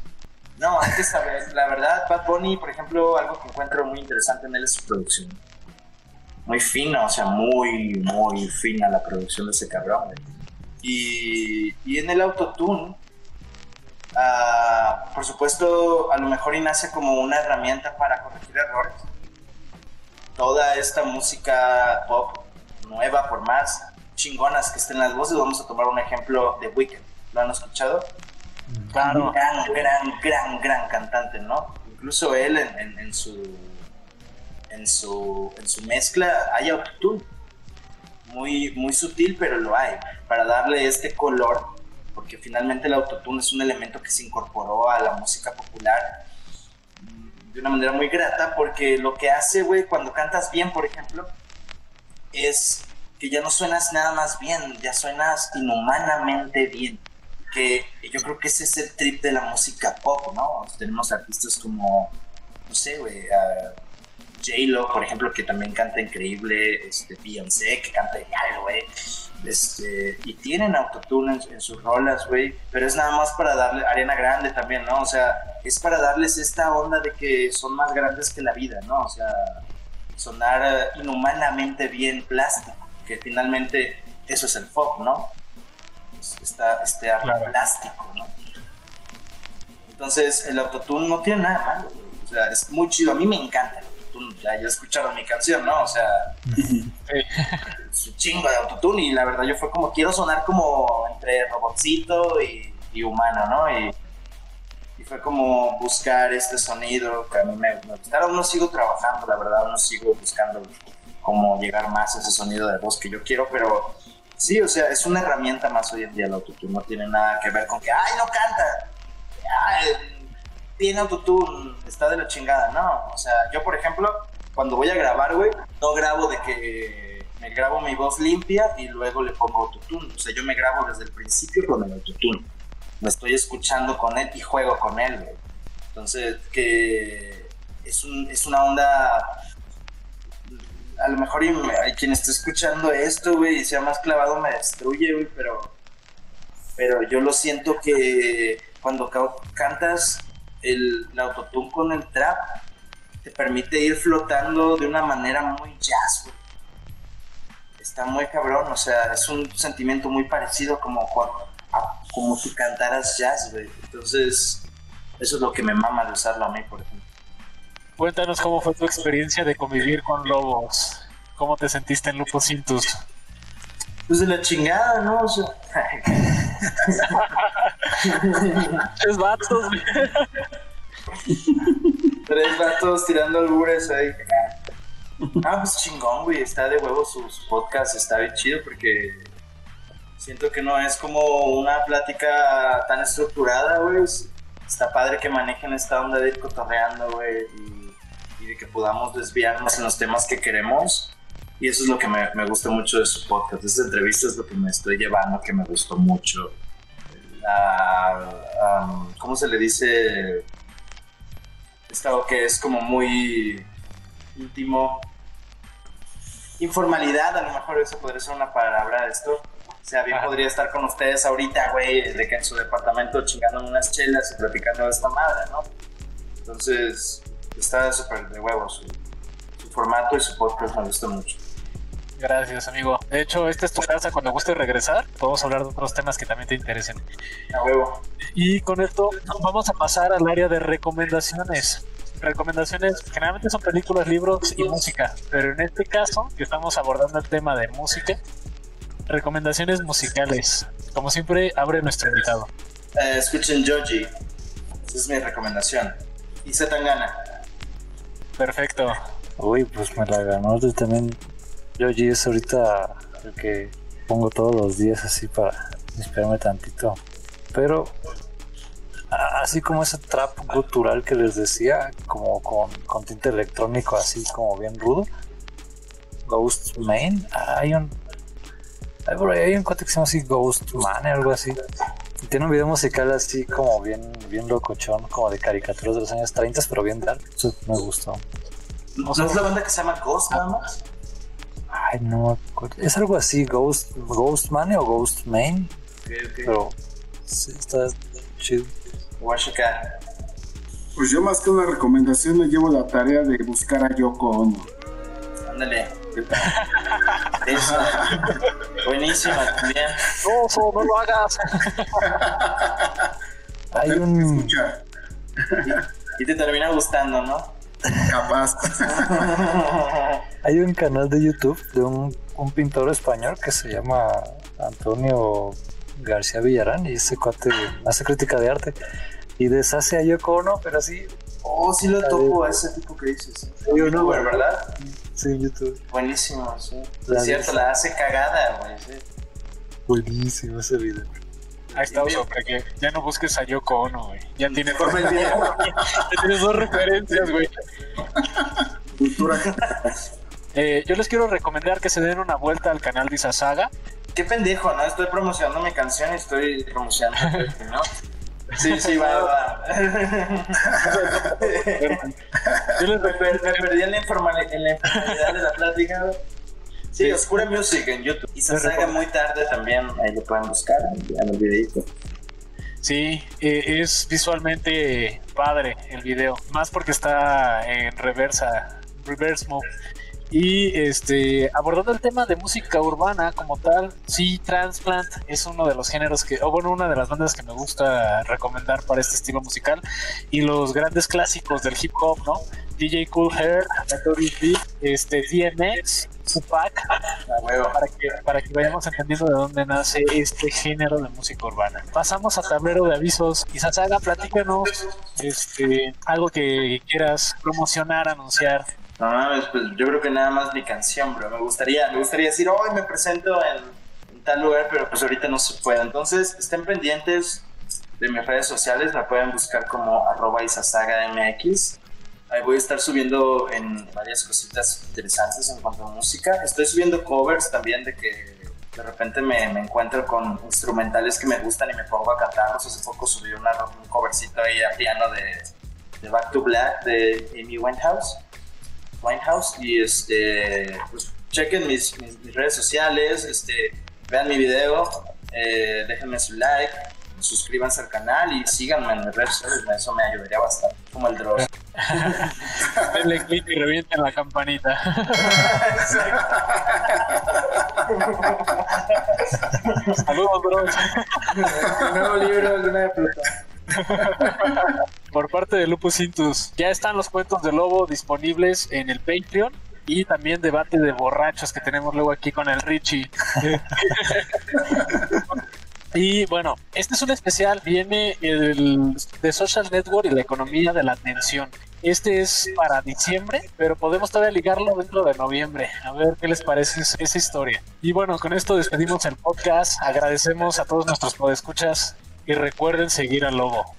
No, hay que saber, la verdad, Bad Bunny, por ejemplo, algo que encuentro muy interesante en él es su producción. Muy fina, o sea, muy, muy fina la producción de ese cabrón, güey. Y, y en el autotune, ah, por supuesto, a lo mejor y nace como una herramienta para corregir errores. Toda esta música pop nueva, por más chingonas que estén las voces, vamos a tomar un ejemplo de Weekend. ¿Lo han escuchado? Claro. Gran, gran, gran, gran cantante, ¿no? Incluso él en, en- en su en su en su mezcla hay autotune. Muy, muy sutil, pero lo hay. Para darle este color, porque finalmente el autotune es un elemento que se incorporó a la música popular mm, de una manera muy grata, porque lo que hace, güey, cuando cantas bien, por ejemplo, es que ya no suenas nada más bien, ya suenas inhumanamente bien. Que yo creo que ese es el trip de la música pop, ¿no? Tenemos artistas como, no sé, güey, a J-Lo, por ejemplo, que también canta increíble, este, Beyoncé, que canta genial, güey. Este, y tienen autotune en, en sus rolas, güey, pero es nada más para darle, Arena Grande también, ¿no? O sea, es para darles esta onda de que son más grandes que la vida, ¿no? O sea, sonar eh, inhumanamente bien plástico, que finalmente eso es el pop, ¿no? Es- Está este Claro. plástico, ¿no? Entonces, el autotune no tiene nada malo, güey. o sea, es muy chido, a mí me encanta el autotune, ya, ya escucharon mi canción, ¿no? O sea, es un chingo de autotune y la verdad yo fue como, quiero sonar como entre robotcito y, y humano, ¿no? Y fue como buscar este sonido que a mí me, me. Aún no sigo trabajando, la verdad, aún no sigo buscando cómo llegar más a ese sonido de voz que yo quiero, pero sí, o sea, es una herramienta más hoy en día el autotune, no tiene nada que ver con que, ay, no canta, ay, tiene autotune, está de la chingada, no, o sea, yo por ejemplo, cuando voy a grabar, güey, no grabo de que me grabo mi voz limpia y luego le pongo autotune, o sea, yo me grabo desde el principio con el autotune, me estoy escuchando con él y juego con él, güey. Entonces, que es, un, es una onda. A lo mejor hay quien esté escuchando esto, güey, y sea más clavado, me destruye, güey, pero. Pero yo lo siento que cuando ca- cantas el, el autotune con el trap, te permite ir flotando de una manera muy jazz, güey. Está muy cabrón, o sea, es un sentimiento muy parecido como cuando como si cantaras jazz, güey. Entonces, eso es lo que me mama de usarlo a mí, por ejemplo. Cuéntanos cómo fue tu experiencia de convivir con lobos. ¿Cómo te sentiste en Lupus Cintus? Pues de la chingada, ¿no? O sea, Es vatos, güey. tres vatos tirando albures ahí. Ah, pues chingón, güey. Está de huevo su, su podcast, está bien chido porque siento que no es como una plática tan estructurada, güey. Es- Está padre que manejen esta onda de ir cotorreando, güey, y, de que podamos desviarnos en los temas que queremos. Y eso es lo que me, me gusta mucho de su podcast. Esta entrevista es lo que me estoy llevando, que me gustó mucho. La, um, ¿Cómo se le dice? Esto que es como muy íntimo. Informalidad, a lo mejor eso podría ser una palabra de esto. O sea, bien Ajá. podría estar con ustedes ahorita, güey, de que en su departamento chingando unas chelas y platicando de esta madre, ¿no? Entonces, está súper de huevo su, su formato y su podcast me gusta mucho. Gracias, amigo. De hecho, esta es tu casa. Cuando guste regresar, podemos hablar de otros temas que también te interesen. A huevo. Y con esto vamos a pasar al área de recomendaciones. Recomendaciones generalmente son películas, libros y música, pero en este caso, que estamos abordando el tema de música, recomendaciones musicales. Como siempre, abre nuestro invitado. Eh, escuchen Joji. Esa es mi recomendación. Y Zetangana. Perfecto. Uy, pues me la ganó yo también. Yoji es ahorita el que pongo todos los días así para inspirarme tantito. Pero así como ese trap cultural que les decía, como con, con tinte electrónico así como bien rudo. Ghost Main, hay un hay por ahí hay un cuate que se llama así Ghost Man algo así. Y tiene un video musical así como bien, bien locochón, como de caricaturas de los años 30, pero bien dark. Eso me gustó. ¿No es la banda que se llama Ghost nada más? Ay, no me acuerdo. Es algo así, Ghost, Ghost Man o Ghost Main, Ok, ok. pero sí, está chido. Voy a checar. Pues yo más que una recomendación me llevo la tarea de buscar a Yoko Ono. Ándale. Eso. Buenísima también. No, no lo hagas. Hay un, escuchar, Y te termina gustando, ¿no? capaz. hay un canal de YouTube de un, un pintor español que se llama Antonio García Villarán y ese cuate hace crítica de arte y deshace a Yoko Ono, pero así. Oh, sí lo topo a ese tipo que dices. Sí, youtuber, ¿verdad? Sí, YouTube. Buenísimo, sí. es cierto, la hace cagada, güey. Sí. Buenísimo ese video. Ahí está, Oso, para que ya no busques a Yoko Ono, güey. Ya tienes, ya tienes dos referencias, güey. Cultura. Eh, yo les quiero recomendar que se den una vuelta al canal de Isasaga. Qué pendejo, ¿no? Estoy promocionando mi canción y estoy promocionando, ¿no? Sí, sí, va, va. Yo les me, me perdí en la, informalidad, en la informalidad de la plática. Sí, Oscura Music en YouTube. Y se salga muy tarde también, ahí lo pueden buscar en el videito. Sí, eh, es visualmente padre el video, más porque está en reversa, reverse mode. Y este, abordando el tema de música urbana como tal, sí, Transplant es uno de los géneros que, o bueno, una de las bandas que me gusta recomendar para este estilo musical. Y los grandes clásicos del hip hop, ¿no? DJ Cool Hair, Notorious B, este, DMX, Tupac, para que, para que vayamos entendiendo de dónde nace este género de música urbana. Pasamos a tablero de avisos. Y Sasaga, platícanos este, algo que quieras promocionar, anunciar no mames, pues yo creo que nada más mi canción, bro. Me gustaría, me gustaría decir, hoy me presento en, tal lugar, pero pues ahorita no se puede. Entonces, estén pendientes de mis redes sociales, me pueden buscar como arroba MX. Ahí voy a estar subiendo en varias cositas interesantes en cuanto a música. Estoy subiendo covers también de que de repente me, me encuentro con instrumentales que me gustan y me pongo a cantarlos. Hace poco subí una, un covercito ahí a piano de, de Back to Black de Amy Winehouse. Winehouse y este, pues chequen mis, mis, redes sociales, este, vean mi video, eh, déjenme su like, suscríbanse al canal y síganme en mis redes sociales, eso me ayudaría bastante, como el Dross. Denle click y revienten la campanita. Saludos, Dross. El nuevo libro, Luna de Plutón. Por parte de Lupus Intus, ya están los cuentos de lobo disponibles en el Patreon y también debate de borrachos que tenemos luego aquí con el Richie. y bueno, este es un especial, viene el, de Social Network y la economía de la atención. Este es para diciembre, pero podemos todavía ligarlo dentro de noviembre. A ver qué les parece esa historia. Y bueno, con esto despedimos el podcast. Agradecemos a todos nuestros podescuchas y recuerden seguir al lobo.